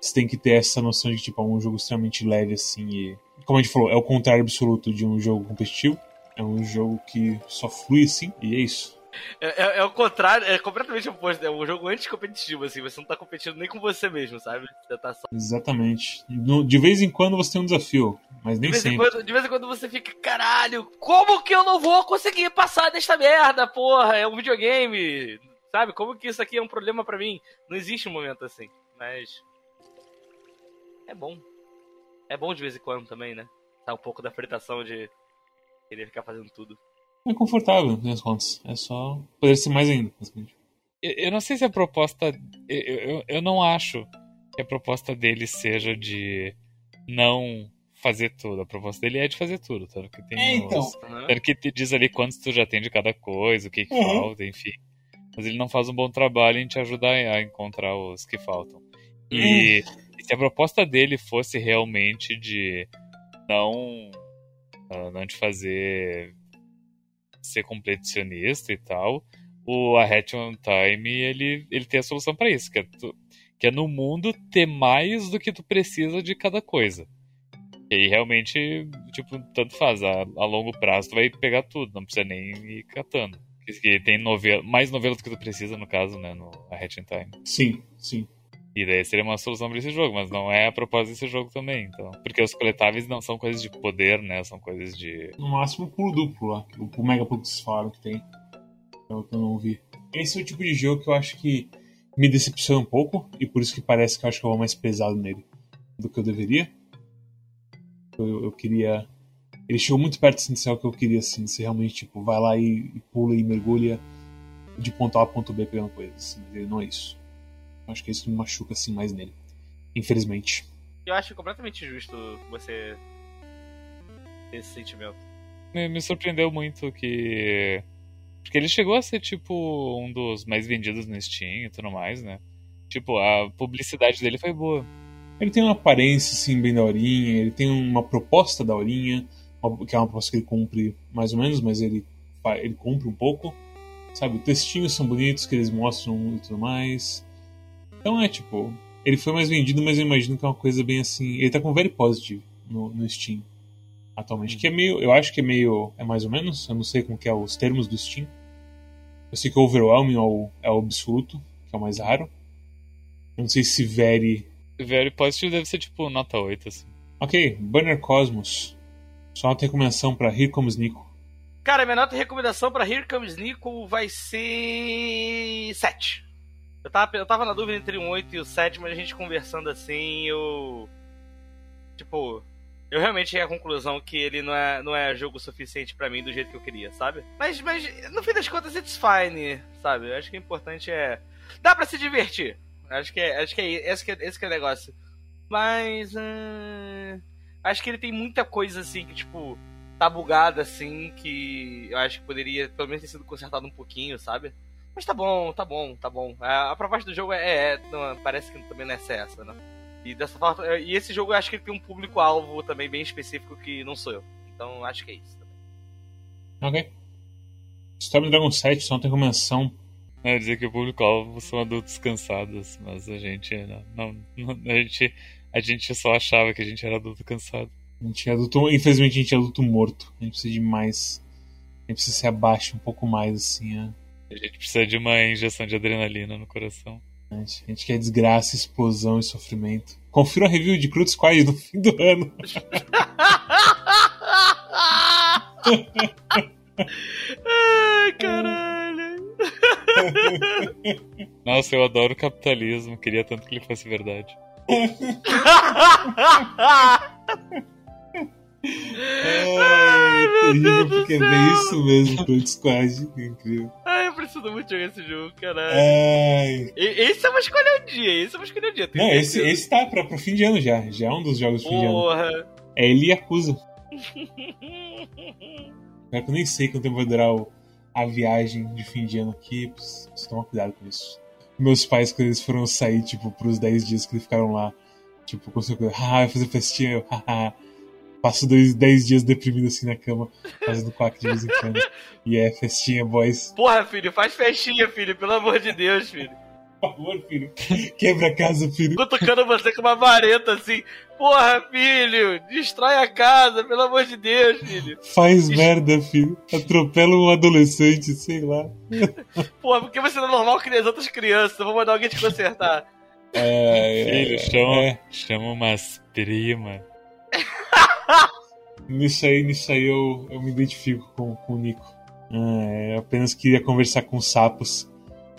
Speaker 2: Você tem que ter essa noção de que, tipo, é um jogo extremamente leve, assim, e. Como a gente falou, é o contrário absoluto de um jogo competitivo. É um jogo que só flui assim, e é isso.
Speaker 1: É, é- é o contrário, é completamente oposto. É um jogo anticompetitivo, assim. Você não tá competindo nem com você mesmo, sabe? Você tá só.
Speaker 2: Exatamente. No- de vez em quando você tem um desafio, mas nem
Speaker 1: De
Speaker 2: sempre.
Speaker 1: quando, de vez em quando você fica, caralho, como que eu não vou conseguir passar desta merda, porra? É um videogame. Sabe? Como que isso aqui é um problema pra mim? Não existe um momento assim. Mas. É bom. É bom de vez em quando também, né? Tá um pouco da fritação de querer ficar fazendo tudo.
Speaker 2: É confortável, das contas. É só. Poderia ser mais ainda, basicamente.
Speaker 3: Eu, eu não sei se a proposta. Eu, eu, eu não acho que a proposta dele seja de não fazer tudo. A proposta dele é de fazer tudo, tanto que tem
Speaker 2: É, então.
Speaker 3: os-
Speaker 1: Uhum.
Speaker 3: tanto que te diz ali quantos tu já tem de cada coisa, o que, que
Speaker 2: Uhum.
Speaker 3: falta, enfim. Mas ele não faz um bom trabalho em te ajudar a encontrar os que faltam. E, e se a proposta dele fosse realmente de não, ah, não te fazer ser competicionista e tal, o A Hatch on Time ele, ele tem a solução pra isso, que é, tu- que é no mundo ter mais do que tu precisa de cada coisa. E aí realmente, tipo, tanto faz. A, a longo prazo tu vai pegar tudo, não precisa nem ir catando. Que- Que tem novela, mais novelas do que tu precisa, no caso, né, no A Hatch on Time.
Speaker 2: Sim, sim.
Speaker 3: E daí seria uma solução pra esse jogo, mas não é a propósito desse jogo também, então. Porque os coletáveis não são coisas de poder, né? São coisas de.
Speaker 2: No máximo pulo duplo lá. O, mega pulo que vocês falaram que tem. É o que eu não vi. Esse é o tipo de jogo que eu acho que me decepciona um pouco. E por isso que parece que eu acho que eu vou mais pesado nele do que eu deveria. Eu, eu queria. Ele chegou muito perto assim, de ser o que eu queria, assim, ser realmente, tipo, vai lá e, e pula e mergulha de ponto A a ponto B pegando coisas. Ele não é isso. Acho que é isso que me machuca assim mais nele. Infelizmente.
Speaker 1: Eu acho completamente justo você ter esse sentimento.
Speaker 3: Me, me surpreendeu muito que. Porque ele chegou a ser, tipo, um dos mais vendidos no Steam e tudo mais, né? Tipo, a publicidade dele foi boa.
Speaker 2: Ele tem uma aparência assim bem daorinha, ele tem uma proposta daorinha, que é uma proposta que ele cumpre mais ou menos, mas ele, ele cumpre um pouco. Sabe, os textinhos são bonitos que eles mostram e tudo mais. Então é tipo, ele foi mais vendido, mas eu imagino que é uma coisa bem assim. Ele tá com very positive no, no Steam atualmente, que é meio, eu acho que é meio, é mais ou menos, eu não sei como que é os termos do Steam. Eu sei que o overwhelming é o, é o absoluto, que é o mais raro. Eu não sei se very
Speaker 3: Very Positive deve ser, tipo, nota 8, assim.
Speaker 2: Ok, Banner Cosmos. Só uma recomendação pra Here Comes Nico.
Speaker 1: Cara, minha nota de recomendação pra Here Comes Nico vai ser 7. Eu tava, eu tava na dúvida entre um 8 e o 7, mas a gente conversando assim, eu. Tipo, eu realmente cheguei à conclusão que ele não é, não é jogo suficiente pra mim do jeito que eu queria, sabe? Mas, mas no fim das contas, it's fine, sabe? Eu acho que o importante é. Dá pra se divertir. Acho que é, acho que é esse que é, esse que é o negócio. Mas. ah, acho que ele tem muita coisa assim que, tipo tá bugada assim que eu acho que poderia pelo menos ter sido consertado um pouquinho, sabe? Mas tá bom, tá bom, tá bom. A, a proposta do jogo é, é não, parece que também não é essa, né? E dessa forma, e esse jogo eu acho que ele tem um público alvo também bem específico que não sou eu. Então acho que é isso. Também.
Speaker 2: Ok. Storm Dragon 7 só não tem recomendação.
Speaker 3: Não, dizer que o público-alvo são adultos cansados, mas a gente não, não- a gente a gente só achava que a gente era adulto cansado.
Speaker 2: A gente é adulto, infelizmente a gente é adulto morto. A gente precisa de mais. A gente precisa se abaixo um pouco mais, assim. é.
Speaker 3: A gente precisa de uma injeção de adrenalina no coração.
Speaker 2: A gente, quer desgraça, explosão e sofrimento. Confira a review de Cruz Squad no fim do ano.
Speaker 1: Ai, caralho.
Speaker 3: Nossa, eu adoro o capitalismo, queria tanto que ele fosse verdade.
Speaker 2: Ai, terrível, porque é bem isso mesmo, Cruz Squad. Que incrível.
Speaker 1: Ai, eu preciso muito jogar esse jogo, caralho.
Speaker 2: Ai.
Speaker 1: E- Esse é uma escolha um dia, esse é uma escolha um dia.
Speaker 2: Não, esse,
Speaker 1: certeza.
Speaker 2: esse tá pra, pro fim de ano já. Já é um dos jogos do fim de ano.
Speaker 1: Porra.
Speaker 2: É ele e Acusa. Pior que eu nem sei quanto tempo vai durar o- a viagem de fim de ano aqui. Preciso, tomar cuidado com isso. meus pais, quando eles foram sair, tipo, pros 10 dias que eles ficaram lá, tipo, com seu ah, vai fazer festinha, haha. Passo dois, 10 dias deprimido assim na cama, fazendo quack de vez em quando. E é festinha, boys.
Speaker 1: Porra, filho, faz festinha, filho, pelo amor de Deus, filho.
Speaker 2: Por favor, filho. Quebra a casa, filho.
Speaker 1: Cutucando você com uma vareta assim. Porra, filho, destrói a casa, pelo amor de Deus, filho.
Speaker 2: Faz merda, filho. Atropela um adolescente, sei lá.
Speaker 1: Porra, por que você não é normal que as outras crianças? Eu vou mandar alguém te consertar.
Speaker 3: É, filho, chama, é. chama umas primas.
Speaker 2: Nisso aí, nisso aí eu, eu me identifico com, com o Nico. Ah, eu apenas queria conversar com sapos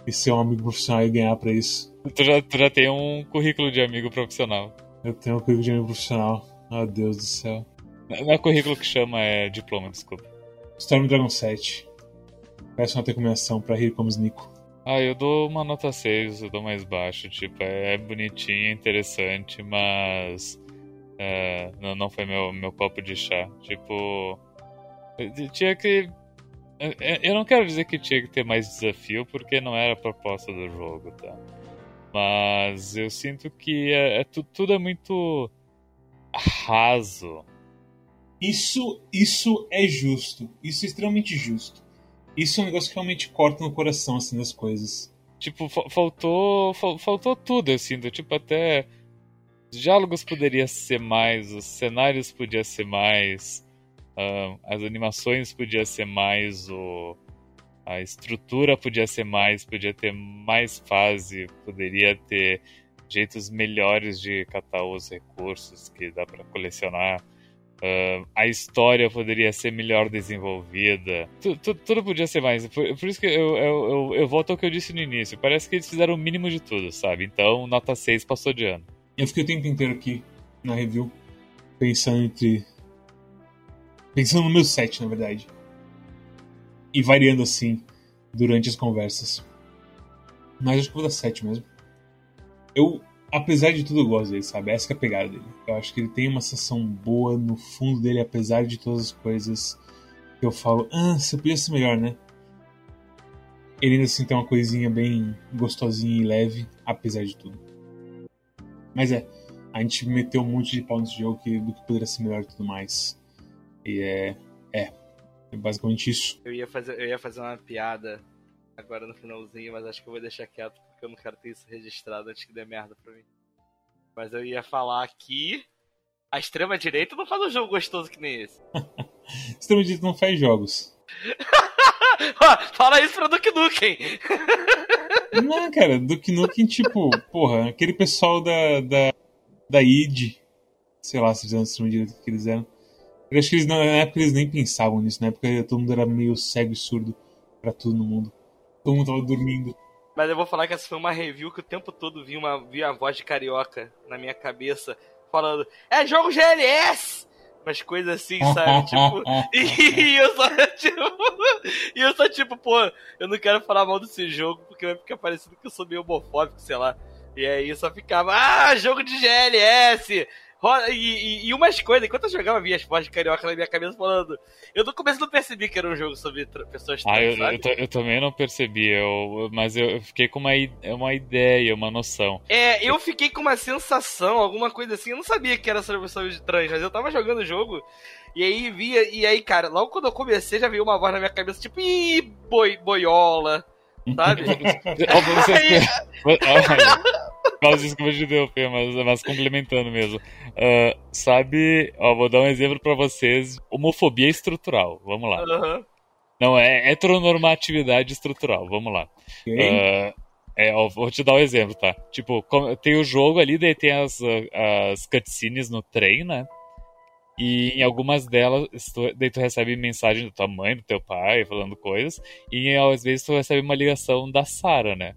Speaker 2: e ser um amigo profissional e ganhar pra isso.
Speaker 3: Tu já, tu já tem um currículo de amigo profissional.
Speaker 2: Eu tenho um currículo de amigo profissional. Oh, Deus do céu.
Speaker 3: Não é currículo que chama, é diploma, desculpa.
Speaker 2: Storm Dragon 7. Peço uma recomendação pra rir como Nico.
Speaker 3: Ah, eu dou uma nota 6, eu dou mais baixo. Tipo, é bonitinho, é interessante, mas é, não, não foi meu, meu copo de chá. Tipo, tinha que. Eu não quero dizer que tinha que ter mais desafio, porque não era a proposta do jogo, tá? Mas eu sinto que é, é tudo é muito raso.
Speaker 2: Isso, isso é justo. Isso é extremamente justo. Isso é um negócio que realmente corta no coração, assim, das coisas.
Speaker 3: Tipo, faltou, faltou tudo, assim, do tipo até diálogos poderia ser mais, os cenários podia ser mais, uh, as animações podia ser mais, o, a estrutura podia ser mais, podia ter mais fase, poderia ter jeitos melhores de catar os recursos que dá para colecionar. Uh, a história poderia ser melhor desenvolvida. Tu, tu, tudo podia ser mais. Por, por isso que eu, eu, eu, eu, volto ao que eu disse no início. Parece que eles fizeram o mínimo de tudo, sabe? Então, nota 6 passou de ano.
Speaker 2: Eu fiquei o tempo inteiro aqui na review pensando entre. Pensando no meu set, na verdade. E variando assim durante as conversas. Mas acho que vou dar 7 mesmo. Eu, apesar de tudo, gosto dele, sabe? Essa é a pegada dele. Eu acho que ele tem uma sensação boa no fundo dele, apesar de todas as coisas que eu falo. Ah, você podia ser melhor, né? Ele ainda assim tem uma coisinha bem gostosinha e leve, apesar de tudo. Mas é, a gente meteu um monte de pau nesse jogo que, do que poderia ser melhor e tudo mais. E é. É. É basicamente isso.
Speaker 1: Eu ia fazer, eu ia fazer uma piada agora no finalzinho, mas acho que eu vou deixar quieto porque eu não quero ter isso registrado antes que dê merda pra mim. Mas eu ia falar que a extrema direita não faz um jogo gostoso que nem esse.
Speaker 2: extrema direita não faz jogos.
Speaker 1: Fala isso pra Duke Nukem.
Speaker 2: Não, cara, Duke Nukem, tipo, porra, aquele pessoal da, da, da id, sei lá se fizeram o direito que eles eram. Eu acho que eles, na época eles nem pensavam nisso, na época todo mundo era meio cego e surdo pra tudo no mundo. Todo mundo tava dormindo.
Speaker 1: Mas eu vou falar que essa foi uma review que o tempo todo vi uma, vi a voz de carioca na minha cabeça, falando: É jogo GLS! Umas coisas assim, sabe? tipo, e eu só, tipo, e eu só, tipo, pô, eu não quero falar mal desse jogo porque vai ficar parecendo que eu sou meio homofóbico, sei lá. E aí só ficava, ah, jogo de GLS! E, e, e, umas coisas, enquanto eu jogava, via as vozes de carioca na minha cabeça falando. Eu no começo não percebi que era um jogo sobre pessoas
Speaker 3: trans, ah, eu, eu, eu, também não percebi, eu, mas eu fiquei com uma, uma ideia, uma noção.
Speaker 1: É, eu fiquei com uma sensação, alguma coisa assim. Eu não sabia que era sobre pessoas trans, mas eu tava jogando o jogo. E aí via, e aí, cara, logo quando eu comecei já veio uma voz na minha cabeça, tipo, ih, boi, boiola, sabe?
Speaker 3: Quase desculpa de interromper, mas, mas complementando mesmo. Uh, sabe, ó, vou dar um exemplo para vocês. Homofobia estrutural, vamos lá. Uhum. Não, é heteronormatividade estrutural, vamos lá. Uh, é, ó, vou te dar um exemplo, tá? Tipo, tem o jogo ali, daí tem as, as cutscenes no trem, né? E em algumas delas, tu, daí tu recebe mensagem da tua mãe, do teu pai, falando coisas. E às vezes tu recebe uma ligação da Sara, né?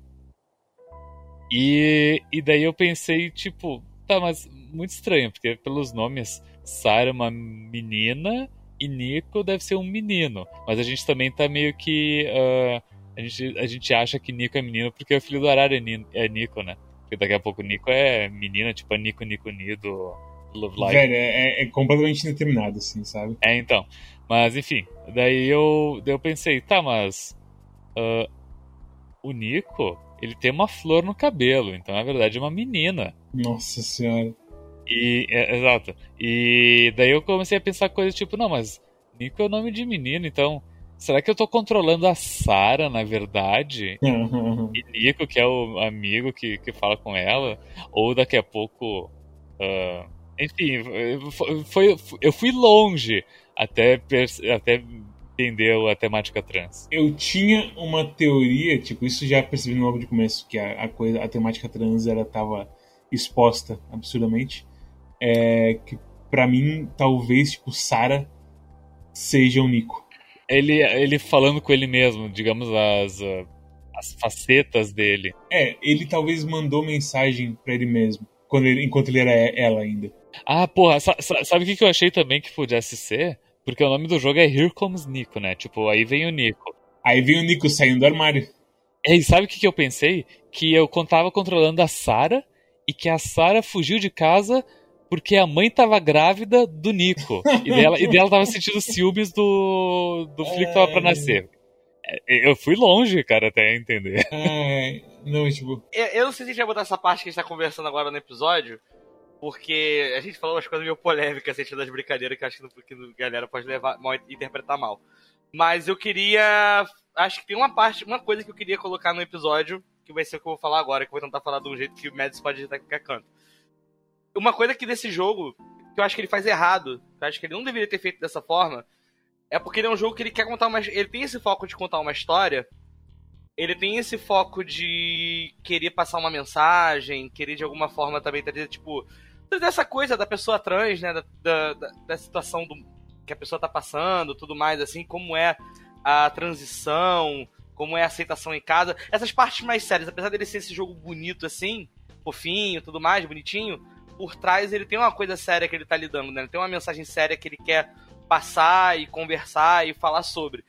Speaker 3: E, e daí eu pensei, tipo, tá, mas muito estranho, porque pelos nomes, Sarah é uma menina e Nico deve ser um menino. Mas a gente também tá meio que. Uh, a, gente, a gente acha que Nico é menino porque o filho do Arara é, é Nico, né? Porque daqui a pouco Nico é menina, tipo a Nico Nico Ni do Love Live.
Speaker 2: Velho, é, é completamente indeterminado, assim, sabe?
Speaker 3: É, então. Mas enfim, daí eu, daí eu pensei, tá, mas. Uh, o Nico ele tem uma flor no cabelo, então na verdade é uma menina.
Speaker 2: Nossa senhora.
Speaker 3: E, é, exato. E daí eu comecei a pensar coisas tipo, não, mas Nico é o nome de menino, então será que eu tô controlando a Sara, na verdade?
Speaker 2: Uhum.
Speaker 3: E Nico, que é o amigo que, que fala com ela? Ou daqui a pouco. ah, enfim, foi, foi- eu fui longe até, até entender a temática trans.
Speaker 2: Eu tinha uma teoria, tipo, isso já percebi logo de começo, que a, a coisa, a temática trans era tava exposta absurdamente. É que pra mim, talvez, tipo, Sarah seja o Nico.
Speaker 3: Ele, ele falando com ele mesmo, digamos, as, as facetas dele.
Speaker 2: É, ele talvez mandou mensagem pra ele mesmo, quando ele, enquanto ele era ela ainda.
Speaker 3: Ah, porra, sa- sa- sabe o que eu achei também que pudesse ser? Porque o nome do jogo é Here Comes Nico, né? Tipo, aí vem o Nico.
Speaker 2: Aí vem o Nico saindo do armário.
Speaker 3: É, E sabe o que, que eu pensei? Que eu tava controlando a Sarah e que a Sarah fugiu de casa porque a mãe tava grávida do Nico. E dela, e dela tava sentindo ciúmes do, do filho que tava pra nascer. É, Eu fui longe, cara, até entender.
Speaker 2: Ai, não, tipo,
Speaker 1: Eu, eu não sei se a gente vai botar essa parte que a gente tá conversando agora no episódio, porque a gente falou umas coisas meio polêmicas assim, das brincadeiras que acho que, a galera pode levar, mal, interpretar mal. Mas eu queria. Acho que tem uma parte, uma coisa que eu queria colocar no episódio, que vai ser o que eu vou falar agora, que eu vou tentar falar de um jeito que o Mads pode editar qualquer canto. Uma coisa que desse jogo, que eu acho que ele faz errado, que eu acho que ele não deveria ter feito dessa forma, é porque ele é um jogo que ele quer contar uma. Ele tem esse foco de contar uma história. Ele tem esse foco de querer passar uma mensagem, querer de alguma forma também trazer, tipo, trazer essa coisa da pessoa trans, né? Da, da, da- da situação do, que a pessoa tá passando, tudo mais, assim, como é a transição, como é a aceitação em casa. Essas partes mais sérias, apesar dele ser esse jogo bonito assim, fofinho, tudo mais, bonitinho, por trás ele tem uma coisa séria que ele tá lidando, né? Ele tem uma mensagem séria que ele quer passar e conversar e falar sobre.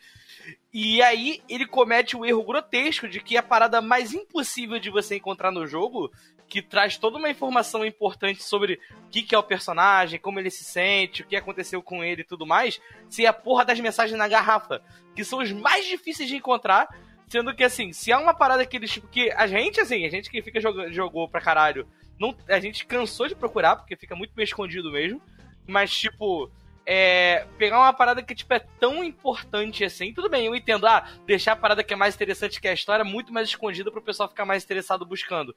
Speaker 1: E aí ele comete o erro grotesco de que a parada mais impossível de você encontrar no jogo, que traz toda uma informação importante sobre o que, que é o personagem, como ele se sente, o que aconteceu com ele e tudo mais, se é a porra das mensagens na garrafa, que são os mais difíceis de encontrar, sendo que assim, se há uma parada que eles. Porque a gente, assim, a gente que fica jogando, jogou pra caralho, não, a gente cansou de procurar, porque fica muito bem escondido mesmo. Mas, tipo, é, pegar uma parada que tipo, é tão importante assim, tudo bem, eu entendo, ah, deixar a parada que é mais interessante que a história muito mais escondida pro pessoal ficar mais interessado buscando.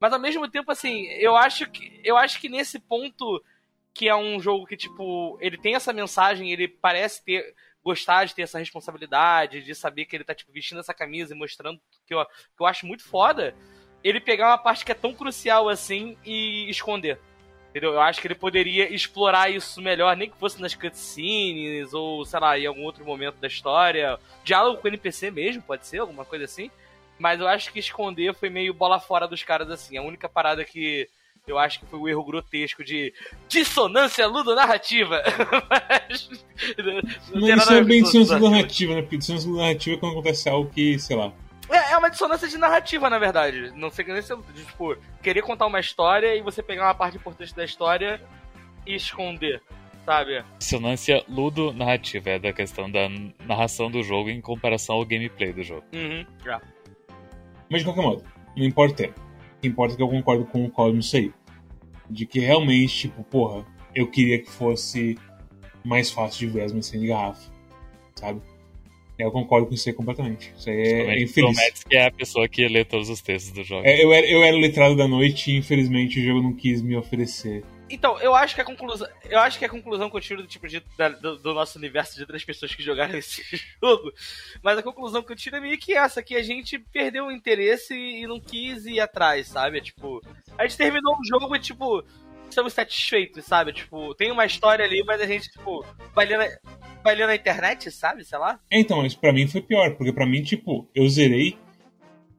Speaker 1: Mas ao mesmo tempo, assim, eu acho que. Eu acho que nesse ponto que é um jogo que, tipo, ele tem essa mensagem, ele parece ter. gostar de ter essa responsabilidade, de saber que ele tá, tipo, vestindo essa camisa e mostrando que eu, que eu acho muito foda, ele pegar uma parte que é tão crucial assim e esconder. Entendeu? Eu acho que ele poderia explorar isso melhor, nem que fosse nas cutscenes, ou, sei lá, em algum outro momento da história. Diálogo com o NPC mesmo, pode ser, alguma coisa assim. Mas eu acho que esconder foi meio bola fora dos caras, assim. A única parada que eu acho que foi o erro grotesco de dissonância ludonarrativa. Mas, não
Speaker 2: Mas isso é bem dissonância
Speaker 1: ludonarrativa.
Speaker 2: narrativa, né? Porque dissonância narrativa é quando acontece algo que, sei lá.
Speaker 1: É, é uma dissonância de narrativa, na verdade. Não sei nem se tipo, querer contar uma história e você pegar uma parte importante da história e esconder, sabe?
Speaker 3: Dissonância ludo-narrativa é da questão da narração do jogo em comparação ao gameplay do jogo.
Speaker 1: Uhum, já.
Speaker 2: Mas de qualquer modo, não importa o tempo. O que importa é que eu concordo com o Cosmo isso aí. De que realmente, tipo, porra, eu queria que fosse mais fácil de ver as mensagens de garrafa. Sabe? Eu concordo com isso aí completamente. Isso aí é, é infeliz.
Speaker 3: Promete que é a pessoa que lê todos os textos do jogo.
Speaker 2: É, eu, era, eu era o letrado da noite e infelizmente o jogo não quis me oferecer.
Speaker 1: Então, eu acho que a conclusão. Eu acho que a conclusão que eu tiro do tipo de, da- do, do nosso universo de três pessoas que jogaram esse jogo. Mas a conclusão que eu tiro é meio que essa, que a gente perdeu o interesse e não quis ir atrás, sabe? É, tipo. A gente terminou o jogo e, tipo, estamos satisfeitos, sabe? Tipo, tem uma história ali, mas a gente, tipo, vai ler na, vai ler na internet, sabe? Sei lá.
Speaker 2: Então, mas pra mim foi pior, porque pra mim, tipo, eu zerei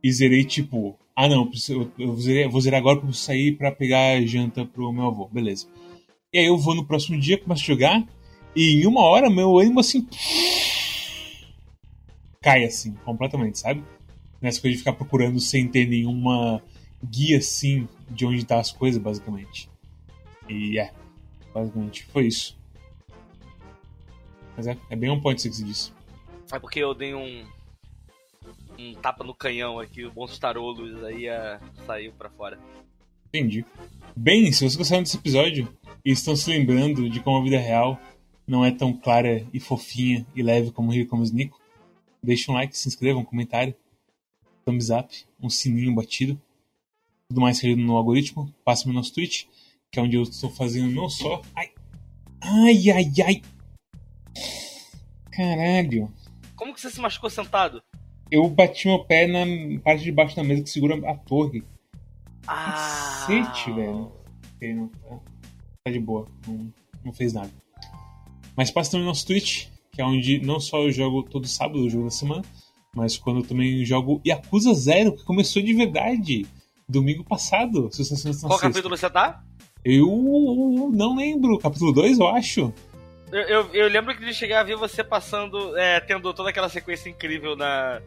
Speaker 2: e zerei, tipo, ah não, eu, eu vou, zerar, vou zerar agora pra eu sair pra pegar janta pro meu avô, beleza. E aí eu vou no próximo dia, começo a jogar, e em uma hora meu ânimo assim. cai assim, completamente, sabe? Nessa coisa de ficar procurando sem ter nenhuma guia assim de onde tá as coisas, basicamente. E é, basicamente foi isso. Mas é, é bem um ponto que você disse.
Speaker 1: É porque eu dei um. Um tapa no canhão aqui, o Monstros Tarolos aí uh, saiu pra fora.
Speaker 2: Entendi. Bem, se vocês gostaram desse episódio e estão se lembrando de como a vida real não é tão clara e fofinha e leve como Rio como Nico, deixem um like, se inscrevam, um comentário, thumbs up, um sininho batido. Tudo mais que no algoritmo, passe no nosso Twitch, que é onde eu estou fazendo não só. Ai, ai, ai, ai. Caralho.
Speaker 1: Como que você se machucou sentado?
Speaker 2: Eu bati meu pé na parte de baixo da mesa que segura a torre.
Speaker 1: Ah.
Speaker 2: Cacete, velho. Não, tá, tá de boa, não, não fez nada. Mas passe também no nosso Twitch, que é onde não só eu jogo todo sábado, o jogo da semana, mas quando eu também jogo Yakuza Zero, que começou de verdade domingo passado. Se você
Speaker 1: Qual capítulo você tá?
Speaker 2: Eu não lembro. Capítulo 2, eu acho.
Speaker 1: Eu, eu, eu, lembro que de chegar a ver você passando, é, tendo toda aquela sequência incrível na.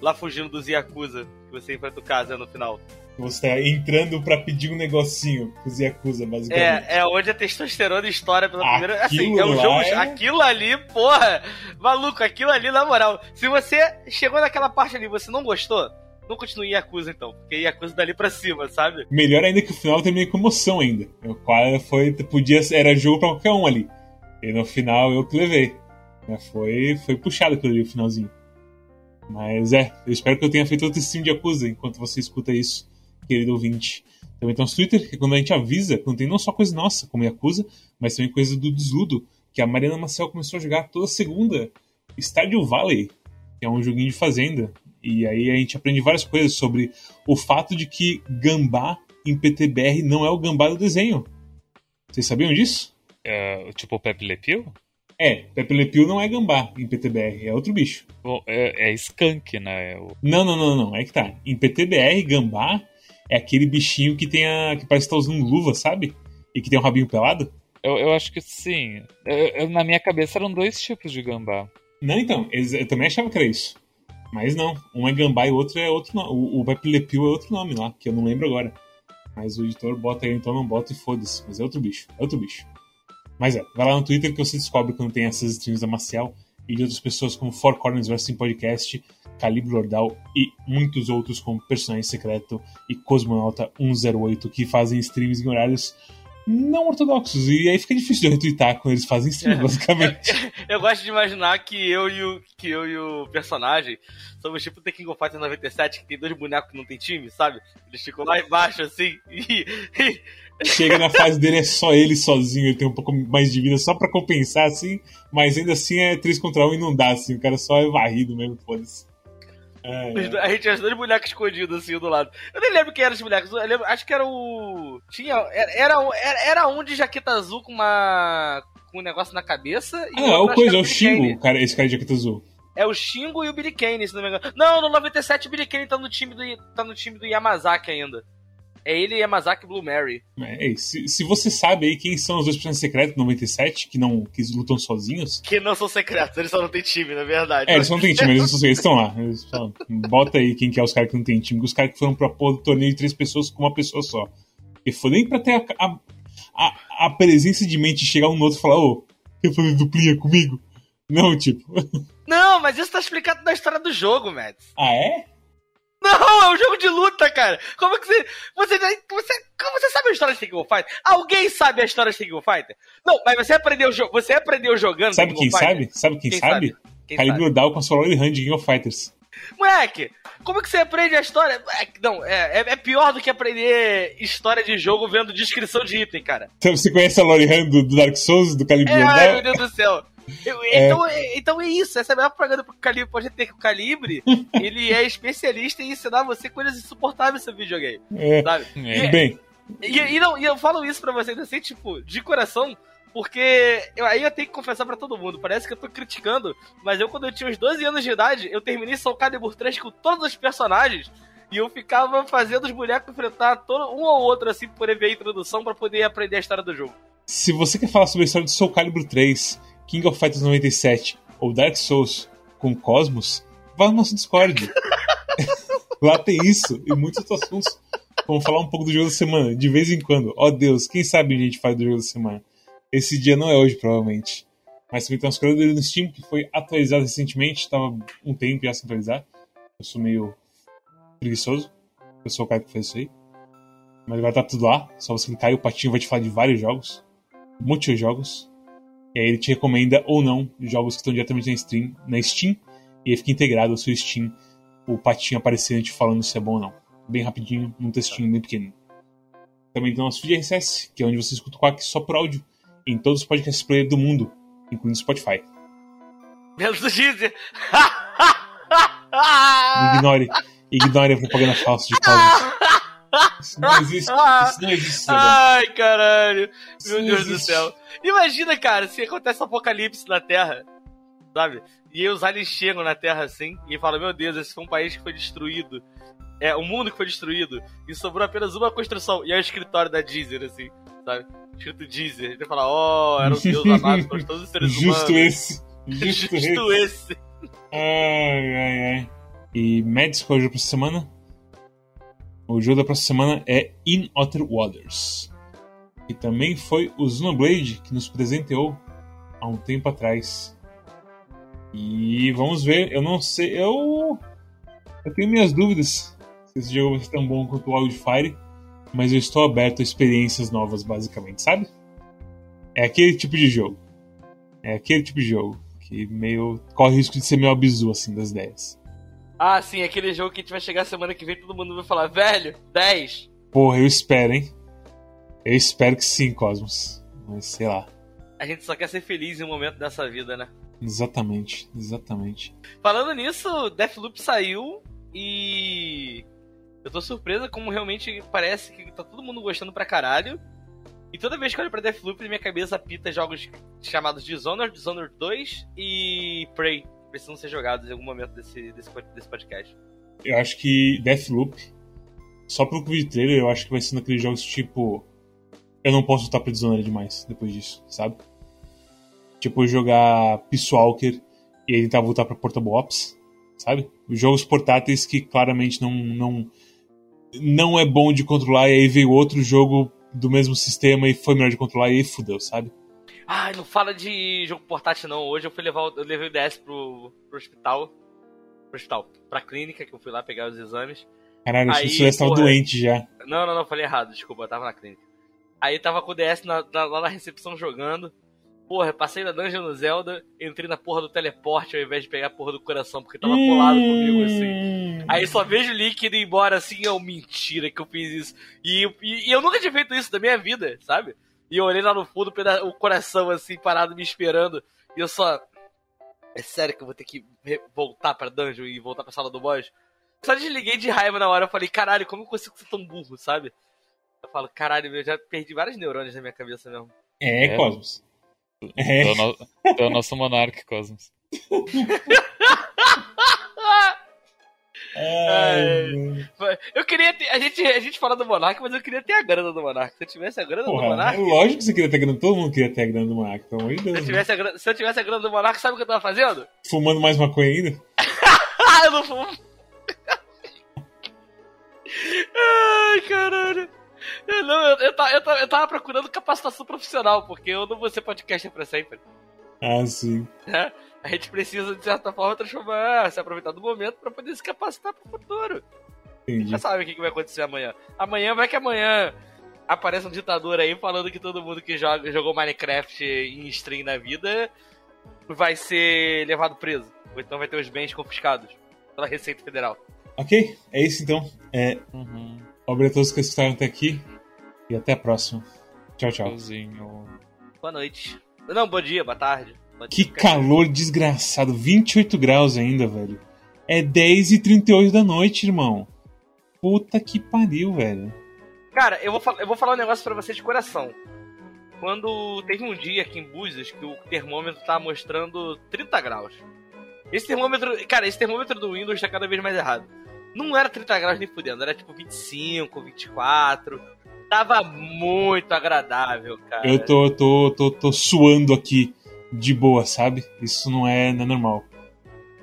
Speaker 1: Lá fugindo dos Yakuza, que você enfrenta o Kaza no final.
Speaker 2: Você tá entrando pra pedir um negocinho com os Yakuza, basicamente.
Speaker 1: É, é onde a testosterona estoura pela primeira. Assim, é um jogo. É... Aquilo ali, porra! Maluco, aquilo ali, na moral. Se você chegou naquela parte ali e você não gostou, não continue Yakuza então, porque Yakuza dali pra cima, sabe?
Speaker 2: Melhor ainda que o final terminei com emoção ainda. O qual foi, podia, era jogo pra qualquer um ali. E no final eu que levei. Foi, foi puxado aquilo ali, o finalzinho. Mas é, eu espero que eu tenha feito outro stream de Yakuza enquanto você escuta isso, querido ouvinte. Também tem o Twitter, que é quando a gente avisa, quando tem não só coisa nossa, como Yakuza, mas também coisa do Desludo, que a Mariana Marcel começou a jogar toda segunda. Stardew Valley, que é um joguinho de fazenda. E aí a gente aprende várias coisas sobre o fato de que gambá em PTBR não é o gambá do desenho. Vocês sabiam disso?
Speaker 3: É, tipo o Pepe Le Pew?
Speaker 2: É, Pepe Le Pew não é gambá em PTBR, é outro bicho.
Speaker 3: Bom, é, é skunk, né? É.
Speaker 2: Não, não, não, não, é que tá. Em PTBR, gambá é aquele bichinho que tem a. que parece que tá usando luva, sabe? E que tem um rabinho pelado.
Speaker 3: Eu, eu acho que sim. Eu, eu, na minha cabeça eram dois tipos de gambá.
Speaker 2: Não, então, eu também achava que era isso. Mas não, um é Gambá e o outro é outro nome. O, o Vapilepil é outro nome lá, que eu não lembro agora. Mas o editor bota aí, então não bota e foda-se. Mas é outro bicho, é outro bicho. Mas é, vai lá no Twitter que você descobre quando tem essas streams da Maciel e de outras pessoas como Four Corners Wrestling Podcast, Calibre Lordal e muitos outros como Personagem Secreto e Cosmonauta 108 que fazem streams em horários não ortodoxos. E aí fica difícil de eu retweetar quando eles fazem stream, é. basicamente.
Speaker 1: Eu, eu, gosto de imaginar que eu e o, que eu e o personagem somos tipo The King of Fighters 97, que tem dois bonecos que não tem time, sabe? Eles ficam lá embaixo, assim, e...
Speaker 2: Chega na fase dele, é só ele sozinho, ele tem um pouco mais de vida só pra compensar, assim, mas ainda assim é 3 contra 1 e não dá, assim, o cara só é varrido mesmo, foda-se.
Speaker 1: É, é. A gente tinha os dois bonecos escondidos assim do lado. Eu nem lembro quem eram os bonecos. Eu lembro, acho que era o. Tinha. Era, era, era um de jaqueta azul com uma. com um negócio na cabeça.
Speaker 2: Ah, o coisa, é o Xingo, cara, esse cara de jaqueta azul.
Speaker 1: É o Xingo e o Billy Kane, se não me engano. Não, no 97 o Billy Kane tá no time do, tá no time do Yamazaki ainda. É ele e Yamazaki Blue Mary.
Speaker 2: É, se, se você sabe aí quem são os dois personagens secretos do 97, que não que lutam sozinhos.
Speaker 1: Que não são secretos, eles só não têm time, na verdade.
Speaker 2: É, eles não têm time, eles, eles estão lá. Eles falam, bota aí quem que é os caras que não tem time, os caras que foram pra pôr do torneio de três pessoas com uma pessoa só. E foi nem pra ter a, a, a, a presença de mente de chegar um no outro e falar, ô, quer fazer duplinha comigo? Não, tipo.
Speaker 1: Não, mas isso tá explicado na história do jogo, Mads.
Speaker 2: Ah, é?
Speaker 1: Não, é um jogo de luta, cara. Como que você. Você, você, como você sabe a história de King of Fighter? Alguém sabe a história de King of Fighter? Não, mas você aprendeu, você aprendeu jogando.
Speaker 2: Sabe quem sabe? Sabe quem, quem sabe? sabe? Quem Calibre Down com a sua Hand de King of Fighters.
Speaker 1: Moleque, como que você aprende a história? Não, é, é, é, pior do que aprender história de jogo vendo descrição de item, cara.
Speaker 2: Então, você conhece a Lori Han do, do Dark Souls, do Calibre
Speaker 1: é, Ai, meu Deus do céu. Eu, é. Então, é, então é isso, essa é a melhor propaganda pro Calibre pode ter que o Calibre, ele é especialista em ensinar você coisas insuportáveis sobre videogame.
Speaker 2: É. Sabe? É. E, Bem.
Speaker 1: E, e, não, e eu falo isso pra vocês assim, tipo, de coração, porque eu, aí eu tenho que confessar para todo mundo, parece que eu tô criticando, mas eu quando eu tinha uns 12 anos de idade, eu terminei Soul Calibur 3 com todos os personagens e eu ficava fazendo os bonecos enfrentar todo, um ou outro assim por ver a introdução para poder aprender a história do jogo.
Speaker 2: Se você quer falar sobre a história de Soul Calibur 3 King of Fighters 97 ou Dark Souls com Cosmos, vá no nosso Discord. Lá tem isso e muitos outros assuntos. Vamos falar um pouco do jogo da semana, de vez em quando. Ó oh, Deus, quem sabe a gente faz do jogo da semana. Esse dia não é hoje, provavelmente. Mas também tem umas coisas dele no Steam que foi atualizado recentemente, estava um tempo já sem atualizar. Eu sou meio preguiçoso. Eu sou o cara que fez isso aí. Mas agora tá tudo lá. Só você clicar e o Patinho vai te falar de vários jogos. Muitos jogos. E aí ele te recomenda ou não jogos que estão diretamente na Steam, na Steam e aí fica integrado ao seu Steam o Patinho aparecendo te falando se é bom ou não. Bem rapidinho, num textinho bem pequeno. Também tem o nosso feed RSS, que é onde você escuta o Quack só por áudio, em todos os podcasts player do mundo, incluindo o Spotify.
Speaker 1: Menos do Deezer.
Speaker 2: Ignore, ignore a propaganda falsa de Cosmos. Isso não existe, isso não existe. Sabe?
Speaker 1: Ai, caralho.
Speaker 2: Isso
Speaker 1: Meu Deus do
Speaker 2: existe.
Speaker 1: céu. Imagina, cara, se acontece um apocalipse na Terra, sabe? E aí os aliens chegam na Terra assim e falam: Meu Deus, esse foi um país que foi destruído. É, um mundo que foi destruído. E sobrou apenas uma construção. E é o escritório da Deezer, assim, sabe? Escrito Deezer. Ele fala: Oh, era um Deus amado por todos os seres
Speaker 2: Justo
Speaker 1: humanos.
Speaker 2: esse. Justo, esse.
Speaker 1: Justo esse.
Speaker 2: Ai, ai, ai. E o jogo pra essa semana? O jogo da próxima semana é In Other Waters. E também foi o Xenoblade que nos presenteou há um tempo atrás. E vamos ver, eu não sei, eu. Eu tenho minhas dúvidas se esse jogo vai ser tão bom quanto o Wildfire, mas eu estou aberto a experiências novas, basicamente, sabe? É aquele tipo de jogo. É aquele tipo de jogo que meio corre o risco de ser meio abzu, assim, das ideias.
Speaker 1: Ah, sim, aquele jogo que a gente vai chegar semana que vem todo mundo vai falar: Velho, 10.
Speaker 2: Porra, eu espero, hein? Eu espero que sim, Cosmos. Mas sei lá.
Speaker 1: A gente só quer ser feliz em um momento dessa vida, né?
Speaker 2: Exatamente, exatamente.
Speaker 1: Falando nisso, Deathloop saiu e. Eu tô surpresa como realmente parece que tá todo mundo gostando pra caralho. E toda vez que eu olho pra Deathloop, minha cabeça pita jogos chamados Dishonored, Dishonored 2 e Prey. Precisam ser jogados em algum momento desse, desse, desse podcast.
Speaker 2: Eu acho que Deathloop, só pelo que trailer, eu acho que vai ser naqueles jogos tipo. Eu não posso voltar pra demais depois disso, sabe? Tipo, jogar Peace Walker e aí tentar voltar pra Portable Ops, sabe? Os jogos portáteis que claramente não, não, não é bom de controlar e aí veio outro jogo do mesmo sistema e foi melhor de controlar e aí fudeu, sabe?
Speaker 1: Ai, não fala de jogo portátil não. Hoje eu fui levar o- eu levei o DS pro, pro hospital. Pro hospital. Pra clínica, que eu fui lá pegar os exames.
Speaker 2: Caralho,
Speaker 1: Aí,
Speaker 2: o Celeste tava
Speaker 1: porra.
Speaker 2: doente já.
Speaker 1: Não, não, não, falei errado, desculpa, eu tava na clínica. Aí tava com o DS na- na- lá na recepção jogando. Porra, passei na dungeon no Zelda, entrei na porra do teleporte ao invés de pegar a porra do coração, porque tava colado comigo assim. Aí só vejo o Link indo embora assim, é uma mentira que eu fiz isso. E, e- e eu nunca tinha feito isso na minha vida, sabe? E eu olhei lá no fundo, o coração assim, parado me esperando. E eu só. É sério que eu vou ter que voltar pra dungeon e voltar pra sala do boss? Só desliguei de raiva na hora. Eu falei, caralho, como eu consigo ser tão burro, sabe? Eu falo, caralho, eu já perdi vários neurônios na minha cabeça mesmo.
Speaker 2: É,
Speaker 3: É.
Speaker 2: Cosmos. É.
Speaker 3: É é o nosso monarca, Cosmos.
Speaker 2: Ai.
Speaker 1: Eu queria ter. A gente, a gente fala do Monark, mas eu queria ter a grana do Monark. Se eu tivesse a grana do
Speaker 2: Porra, é
Speaker 1: Monark.
Speaker 2: lógico que você queria ter grana. Todo mundo queria ter a grana do Monark, pelo amor de Deus.
Speaker 1: Se eu,
Speaker 2: né?
Speaker 1: tivesse a grana, se eu tivesse a grana do Monark, sabe o que eu tava fazendo?
Speaker 2: Fumando mais maconha ainda?
Speaker 1: Ah, eu não fumo. Ai, caralho. Eu, não, eu, eu, eu, eu tava procurando capacitação profissional, porque eu não vou ser podcaster pra sempre.
Speaker 2: Ah, sim.
Speaker 1: né? A gente precisa, de certa forma, transformar, se aproveitar do momento pra poder se capacitar pro futuro.
Speaker 2: Entendi.
Speaker 1: Já sabe o que vai acontecer amanhã. Amanhã vai que amanhã aparece um ditador aí falando que todo mundo que joga, jogou Minecraft em stream na vida vai ser levado preso. Ou então vai ter os bens confiscados pela Receita Federal.
Speaker 2: Ok, é isso então. É,
Speaker 3: Uhum.
Speaker 2: obrigado a todos que escutaram até aqui. E até a próxima. Tchau, tchau.
Speaker 3: Tchauzinho.
Speaker 1: Boa noite. Não, bom dia, boa tarde.
Speaker 2: Que calor desgraçado. 28 graus ainda, velho. É 10 e 38 da noite, irmão. Puta que pariu, velho.
Speaker 1: Cara, eu vou, eu vou falar um negócio pra você de coração. Quando teve um dia aqui em Búzios que o termômetro tá mostrando 30 graus. Esse termômetro, cara, esse termômetro do Windows tá cada vez mais errado. Não era 30 graus nem fudendo, era tipo 25, 24. Tava muito agradável, cara.
Speaker 2: Eu tô, tô, tô, tô suando aqui de boa, sabe? Isso não é, não é normal.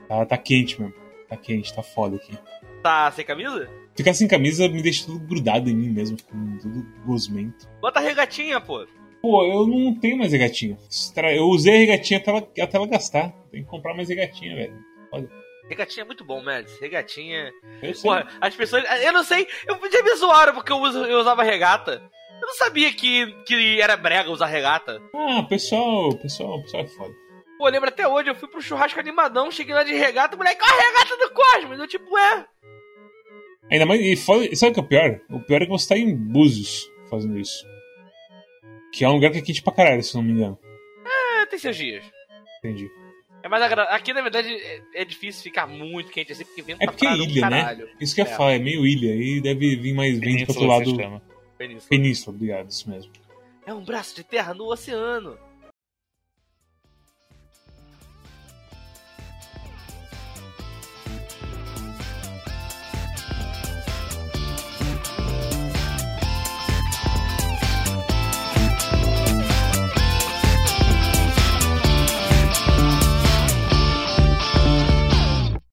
Speaker 2: Tá, tá quente mesmo. Tá quente, tá foda aqui.
Speaker 1: Tá sem camisa?
Speaker 2: Ficar sem camisa me deixa tudo grudado em mim mesmo, fico tudo gosmento.
Speaker 1: Bota a regatinha, pô.
Speaker 2: Pô, eu não tenho mais regatinha. Eu usei a regatinha até ela, até ela gastar. Tem que comprar mais regatinha, velho.
Speaker 1: Regatinha é muito bom, Mads. Regatinha.
Speaker 2: Eu sei.
Speaker 1: Porra, as pessoas. Eu não sei. Eu podia me zoar porque eu, uso- eu usava regata. Eu não sabia que, que era brega usar regata.
Speaker 2: Ah, pessoal, pessoal, pessoal é foda.
Speaker 1: Pô, lembra até hoje, eu fui pro churrasco animadão, cheguei lá de regata, moleque, olha a regata do Cosmos. Eu tipo, é.
Speaker 2: Ainda mais. E foda, sabe o que é o pior? O pior é que você tá em Búzios fazendo isso. Que é um lugar que é quente pra caralho, se eu não me engano.
Speaker 1: é tem seus dias.
Speaker 2: Entendi.
Speaker 1: É mais. Aqui, na verdade, é, é difícil ficar muito quente assim, porque vento
Speaker 2: É porque é
Speaker 1: pra caralho,
Speaker 2: ilha, né?
Speaker 1: caralho.
Speaker 2: Isso que eu ia
Speaker 1: É.
Speaker 2: falar, é meio ilha. E deve vir mais vento pro outro lado.
Speaker 1: Península.
Speaker 2: Península, obrigado, isso mesmo.
Speaker 1: É um braço de terra no oceano.